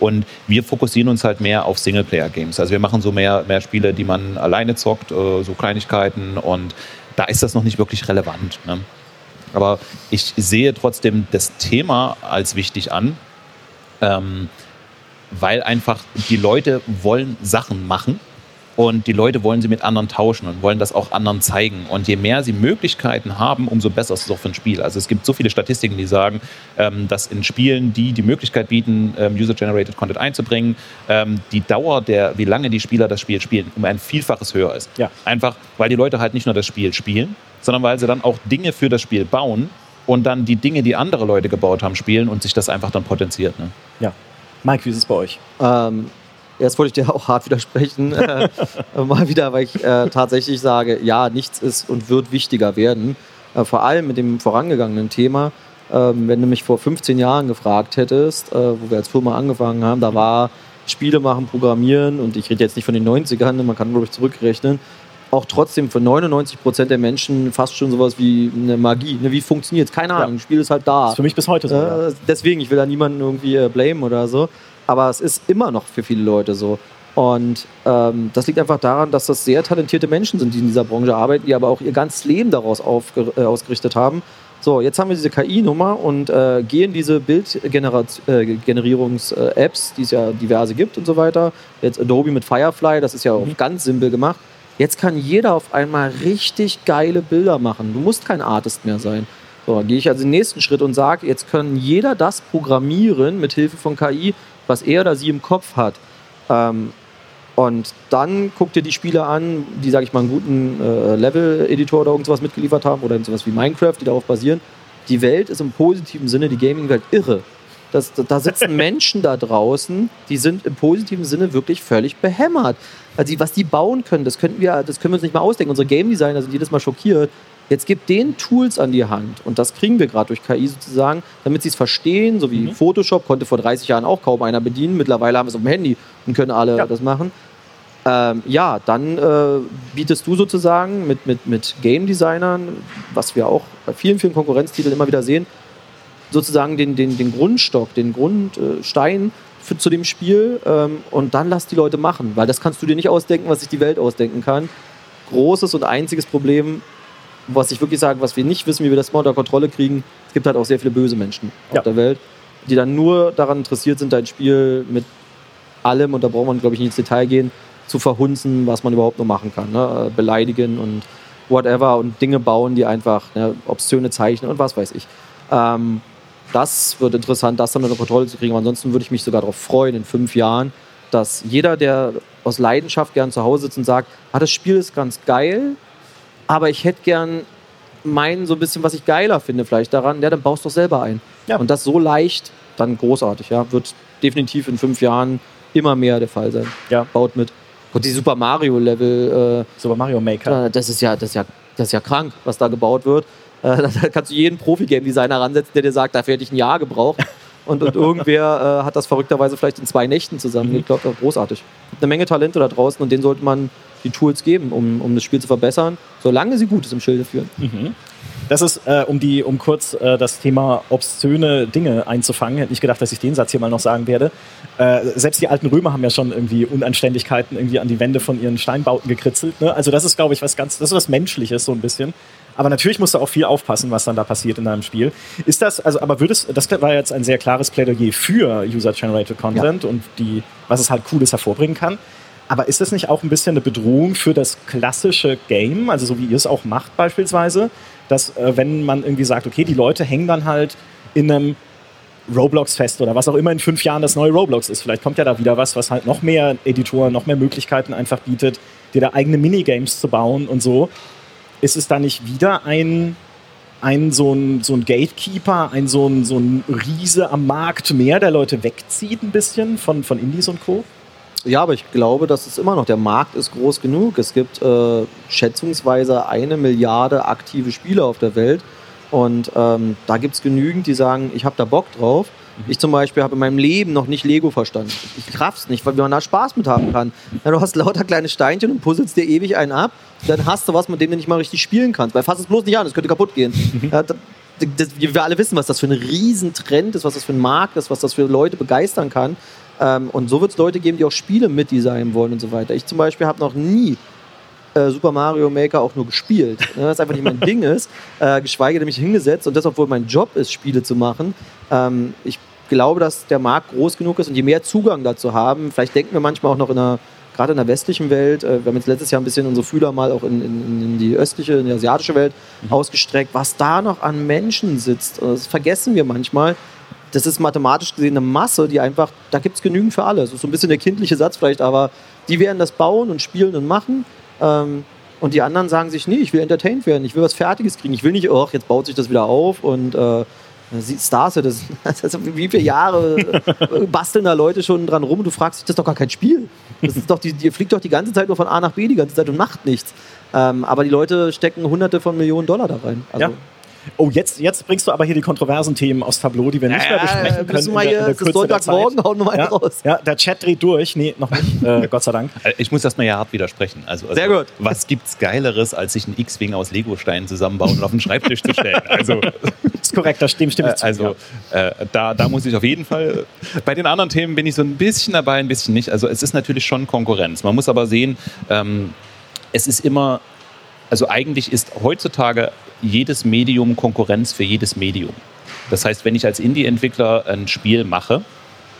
Speaker 2: Und wir fokussieren uns halt mehr auf Singleplayer-Games. Also wir machen so mehr, mehr Spiele, die man alleine zockt, äh, so Kleinigkeiten. Und da ist das noch nicht wirklich relevant. Ne? Aber ich sehe trotzdem das Thema als wichtig an, ähm, weil einfach die Leute wollen Sachen machen und die Leute wollen sie mit anderen tauschen und wollen das auch anderen zeigen. Und je mehr sie Möglichkeiten haben, umso besser ist es auch für ein Spiel. Also es gibt so viele Statistiken, die sagen, ähm, dass in Spielen, die die Möglichkeit bieten, ähm, User-Generated Content einzubringen, ähm, die Dauer der, wie lange die Spieler das Spiel spielen, um ein Vielfaches höher ist.
Speaker 1: Ja.
Speaker 2: Einfach, weil die Leute halt nicht nur das Spiel spielen, sondern weil sie dann auch Dinge für das Spiel bauen und dann die Dinge, die andere Leute gebaut haben, spielen und sich das einfach dann potenziert. Ne?
Speaker 1: Ja. Mike, wie ist es bei euch?
Speaker 3: Ähm, Jetzt wollte ich dir auch hart widersprechen, äh, mal wieder, weil ich äh, tatsächlich sage, ja, nichts ist und wird wichtiger werden. Äh, vor allem mit dem vorangegangenen Thema. Ähm, wenn du mich vor 15 Jahren gefragt hättest, äh, wo wir als Firma angefangen haben, da war Spiele machen, Programmieren und ich rede jetzt nicht von den 90ern, man kann, glaube ich, zurückrechnen, auch trotzdem für 99 Prozent der Menschen fast schon sowas wie eine Magie. Ne, wie funktioniert es? Keine Ahnung, ja. das Spiel ist halt da. Das
Speaker 1: ist für mich bis heute so.
Speaker 3: Äh, deswegen, ich will da niemanden irgendwie äh, blamen oder so aber es ist immer noch für viele Leute so. Und ähm, das liegt einfach daran, dass das sehr talentierte Menschen sind, die in dieser Branche arbeiten, die aber auch ihr ganzes Leben daraus äh, ausgerichtet haben. So, jetzt haben wir diese KI-Nummer und äh, gehen diese Bildgenerierungs-Apps, äh, die es ja diverse gibt und so weiter. Jetzt Adobe mit Firefly, das ist ja auch mhm. ganz simpel gemacht. Jetzt kann jeder auf einmal richtig geile Bilder machen. Du musst kein Artist mehr sein. So, dann gehe ich also den nächsten Schritt und sage, jetzt können jeder das programmieren mit Hilfe von KI, was er oder sie im Kopf hat. Ähm, und dann guck dir die Spiele an, die, sage ich mal, einen guten äh, Level-Editor oder irgendwas mitgeliefert haben oder sowas wie Minecraft, die darauf basieren. Die Welt ist im positiven Sinne, die Gaming-Welt, irre. Das, da sitzen Menschen da draußen, die sind im positiven Sinne wirklich völlig behämmert. Also was die bauen können, das, könnten wir, das können wir uns nicht mal ausdenken. Unsere Game Designer sind jedes Mal schockiert, Jetzt gibt denen Tools an die Hand und das kriegen wir gerade durch KI sozusagen, damit sie es verstehen, so wie mhm. Photoshop konnte vor 30 Jahren auch kaum einer bedienen. Mittlerweile haben wir es auf dem Handy und können alle ja. das machen. Ähm, ja, dann äh, bietest du sozusagen mit, mit, mit Game Designern, was wir auch bei vielen, vielen Konkurrenztiteln immer wieder sehen, sozusagen den, den, den Grundstock, den Grundstein für, zu dem Spiel ähm, und dann lass die Leute machen, weil das kannst du dir nicht ausdenken, was sich die Welt ausdenken kann. Großes und einziges Problem was ich wirklich sage, was wir nicht wissen, wie wir das mal unter Kontrolle kriegen, es gibt halt auch sehr viele böse Menschen ja. auf der Welt, die dann nur daran interessiert sind, dein Spiel mit allem, und da braucht man, glaube ich, nicht ins Detail gehen, zu verhunzen, was man überhaupt nur machen kann. Ne? Beleidigen und whatever und Dinge bauen, die einfach ne, obszöne zeichnen und was weiß ich. Ähm, das wird interessant, das dann unter Kontrolle zu kriegen. Aber ansonsten würde ich mich sogar darauf freuen, in fünf Jahren, dass jeder, der aus Leidenschaft gern zu Hause sitzt und sagt, ah, das Spiel ist ganz geil, aber ich hätte gern meinen so ein bisschen, was ich geiler finde vielleicht daran, ja, dann baust du doch selber ein. Ja. Und das so leicht, dann großartig, ja. Wird definitiv in fünf Jahren immer mehr der Fall sein.
Speaker 1: Ja.
Speaker 3: Baut mit. Und die Super Mario Level.
Speaker 1: Äh, Super Mario Maker.
Speaker 3: Äh, das ist ja, das ist ja, das ist ja krank, was da gebaut wird. Äh, da kannst du jeden Profi-Game-Designer ransetzen, der dir sagt, dafür hätte ich ein Jahr gebraucht. Und, und irgendwer äh, hat das verrückterweise vielleicht in zwei Nächten zusammengeklappt. Mhm. Großartig. Eine Menge Talente da draußen und den sollte man die Tools geben, um, um das Spiel zu verbessern, solange sie Gutes im Schilde führen.
Speaker 1: Mhm. Das ist, äh, um, die, um kurz äh, das Thema obszöne Dinge einzufangen, hätte nicht gedacht, dass ich den Satz hier mal noch sagen werde. Äh, selbst die alten Römer haben ja schon irgendwie Unanständigkeiten irgendwie an die Wände von ihren Steinbauten gekritzelt. Ne? Also das ist, glaube ich, was ganz, das ist was Menschliches so ein bisschen. Aber natürlich musst du auch viel aufpassen, was dann da passiert in deinem Spiel. Ist das, also, aber würdest, das war jetzt ein sehr klares Plädoyer für User-Generated Content ja. und die, was es halt Cooles hervorbringen kann. Aber ist das nicht auch ein bisschen eine Bedrohung für das klassische Game, also so wie ihr es auch macht beispielsweise, dass äh, wenn man irgendwie sagt, okay, die Leute hängen dann halt in einem Roblox fest oder was auch immer in fünf Jahren das neue Roblox ist. Vielleicht kommt ja da wieder was, was halt noch mehr Editoren, noch mehr Möglichkeiten einfach bietet, dir da eigene Minigames zu bauen und so. Ist es da nicht wieder ein, ein so ein, so ein Gatekeeper, ein so ein, so ein Riese am Markt mehr, der Leute wegzieht ein bisschen von, von Indies und Co.?
Speaker 3: Ja, aber ich glaube, dass es immer noch, der Markt ist groß genug. Es gibt äh, schätzungsweise eine Milliarde aktive Spieler auf der Welt. Und ähm, da gibt es genügend, die sagen, ich habe da Bock drauf. Mhm. Ich zum Beispiel habe in meinem Leben noch nicht Lego verstanden. Ich raff's nicht, weil man da Spaß mit haben kann. Ja, du hast lauter kleine Steinchen und puzzelst dir ewig einen ab. Dann hast du was, mit dem du nicht mal richtig spielen kannst. Weil fass es bloß nicht an, es könnte kaputt gehen. Mhm. Ja, das, das, wir alle wissen, was das für ein Riesentrend ist, was das für ein Markt ist, was das für Leute begeistern kann. Ähm, und so wird es Leute geben, die auch Spiele mitdesignen wollen und so weiter. Ich zum Beispiel habe noch nie äh, Super Mario Maker auch nur gespielt. Ne, was einfach nicht mein Ding ist. Äh, geschweige denn mich hingesetzt und das, obwohl mein Job ist, Spiele zu machen. Ähm, ich glaube, dass der Markt groß genug ist und je mehr Zugang dazu haben, vielleicht denken wir manchmal auch noch in einer gerade in der westlichen Welt, äh, wir haben jetzt letztes Jahr ein bisschen unsere Fühler mal auch in, in, in die östliche, in die asiatische Welt mhm. ausgestreckt, was da noch an Menschen sitzt. Das vergessen wir manchmal. Das ist mathematisch gesehen eine Masse, die einfach, da gibt es genügend für alle. Das ist so ein bisschen der kindliche Satz vielleicht, aber die werden das bauen und spielen und machen. Ähm, und die anderen sagen sich, nee, ich will entertained werden, ich will was Fertiges kriegen, ich will nicht, ach, jetzt baut sich das wieder auf und äh, Star das, das wie viele Jahre äh, basteln da Leute schon dran rum und du fragst dich, das ist doch gar kein Spiel. Das ist doch die, die fliegt doch die ganze Zeit nur von A nach B die ganze Zeit und macht nichts. Ähm, aber die Leute stecken hunderte von Millionen Dollar da rein.
Speaker 1: Also, ja. Oh, jetzt, jetzt bringst du aber hier die kontroversen Themen aus Tableau, die wir nicht mehr besprechen können.
Speaker 3: Wir mal hier, in der, Sonntagmorgen hauen wir mal
Speaker 1: ja,
Speaker 3: raus.
Speaker 1: Ja, der Chat dreht durch. Nee, noch nicht. Äh, Gott sei Dank.
Speaker 2: Äh, ich muss das mal ja hart widersprechen. Also, also,
Speaker 3: Sehr gut.
Speaker 2: Was gibt's Geileres, als sich ein X-Wing aus Lego-Steinen zusammenbauen und auf den Schreibtisch zu stellen? Also,
Speaker 1: das ist korrekt, das stimmt, stimmt.
Speaker 2: Äh, also, äh, da, da muss ich auf jeden Fall. Bei den anderen Themen bin ich so ein bisschen dabei, ein bisschen nicht. Also, es ist natürlich schon Konkurrenz. Man muss aber sehen, ähm, es ist immer also eigentlich ist heutzutage jedes Medium Konkurrenz für jedes Medium. Das heißt, wenn ich als Indie-Entwickler ein Spiel mache,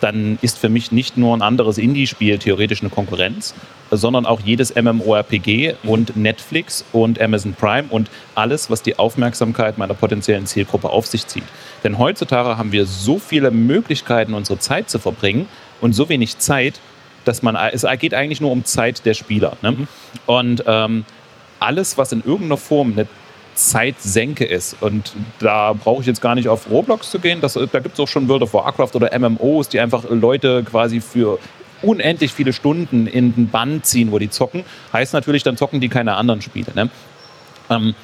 Speaker 2: dann ist für mich nicht nur ein anderes Indie-Spiel theoretisch eine Konkurrenz, sondern auch jedes MMORPG und Netflix und Amazon Prime und alles, was die Aufmerksamkeit meiner potenziellen Zielgruppe auf sich zieht. Denn heutzutage haben wir so viele Möglichkeiten, unsere Zeit zu verbringen und so wenig Zeit, dass man, es geht eigentlich nur um Zeit der Spieler. Ne? Mhm. Und ähm, alles, was in irgendeiner Form eine Zeitsenke ist. Und da brauche ich jetzt gar nicht auf Roblox zu gehen. Das, da gibt es auch schon World of Warcraft oder MMOs, die einfach Leute quasi für unendlich viele Stunden in den Bann ziehen, wo die zocken. Heißt natürlich, dann zocken die keine anderen Spiele. Ne? Ähm,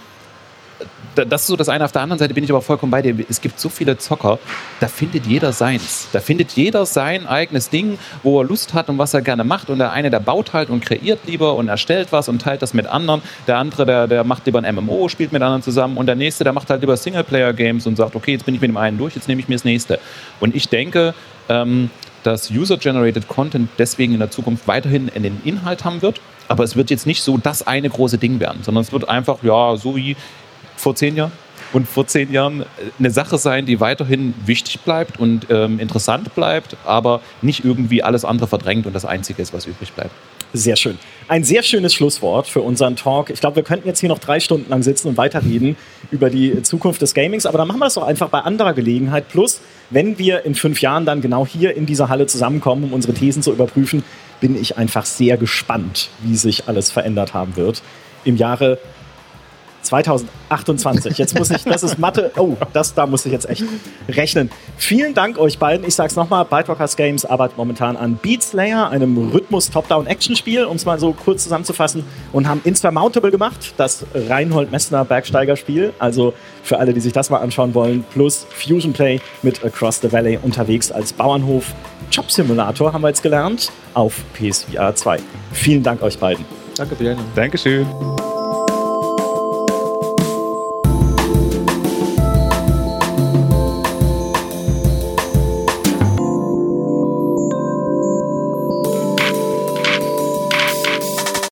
Speaker 2: das ist so das eine. Auf der anderen Seite bin ich aber vollkommen bei dir. Es gibt so viele Zocker, da findet jeder seins. Da findet jeder sein eigenes Ding, wo er Lust hat und was er gerne macht. Und der eine, der baut halt und kreiert lieber und erstellt was und teilt das mit anderen. Der andere, der, der macht lieber ein MMO, spielt mit anderen zusammen. Und der nächste, der macht halt lieber Singleplayer-Games und sagt, okay, jetzt bin ich mit dem einen durch, jetzt nehme ich mir das nächste. Und ich denke, ähm, dass User-Generated Content deswegen in der Zukunft weiterhin einen Inhalt haben wird. Aber es wird jetzt nicht so das eine große Ding werden, sondern es wird einfach, ja, so wie vor zehn Jahren und vor zehn Jahren eine Sache sein, die weiterhin wichtig bleibt und ähm, interessant bleibt, aber nicht irgendwie alles andere verdrängt und das Einzige ist, was übrig bleibt.
Speaker 1: Sehr schön. Ein sehr schönes Schlusswort für unseren Talk. Ich glaube, wir könnten jetzt hier noch drei Stunden lang sitzen und weiterreden über die Zukunft des Gamings, aber dann machen wir das doch einfach bei anderer Gelegenheit. Plus, wenn wir in fünf Jahren dann genau hier in dieser Halle zusammenkommen, um unsere Thesen zu überprüfen, bin ich einfach sehr gespannt, wie sich alles verändert haben wird. Im Jahre 2028. Jetzt muss ich, das ist Mathe. Oh, das, da muss ich jetzt echt rechnen. Vielen Dank euch beiden. Ich sag's nochmal: Byterockers Games arbeitet momentan an Beat Slayer, einem Rhythmus-Top-Down-Action-Spiel, um es mal so kurz zusammenzufassen, und haben Insurmountable gemacht, das Reinhold Messner Bergsteiger-Spiel. Also für alle, die sich das mal anschauen wollen, plus Fusion Play mit Across the Valley unterwegs als Bauernhof. Job Simulator haben wir jetzt gelernt auf PSVR 2. Vielen Dank euch beiden.
Speaker 2: Danke, vielen
Speaker 1: Dankeschön.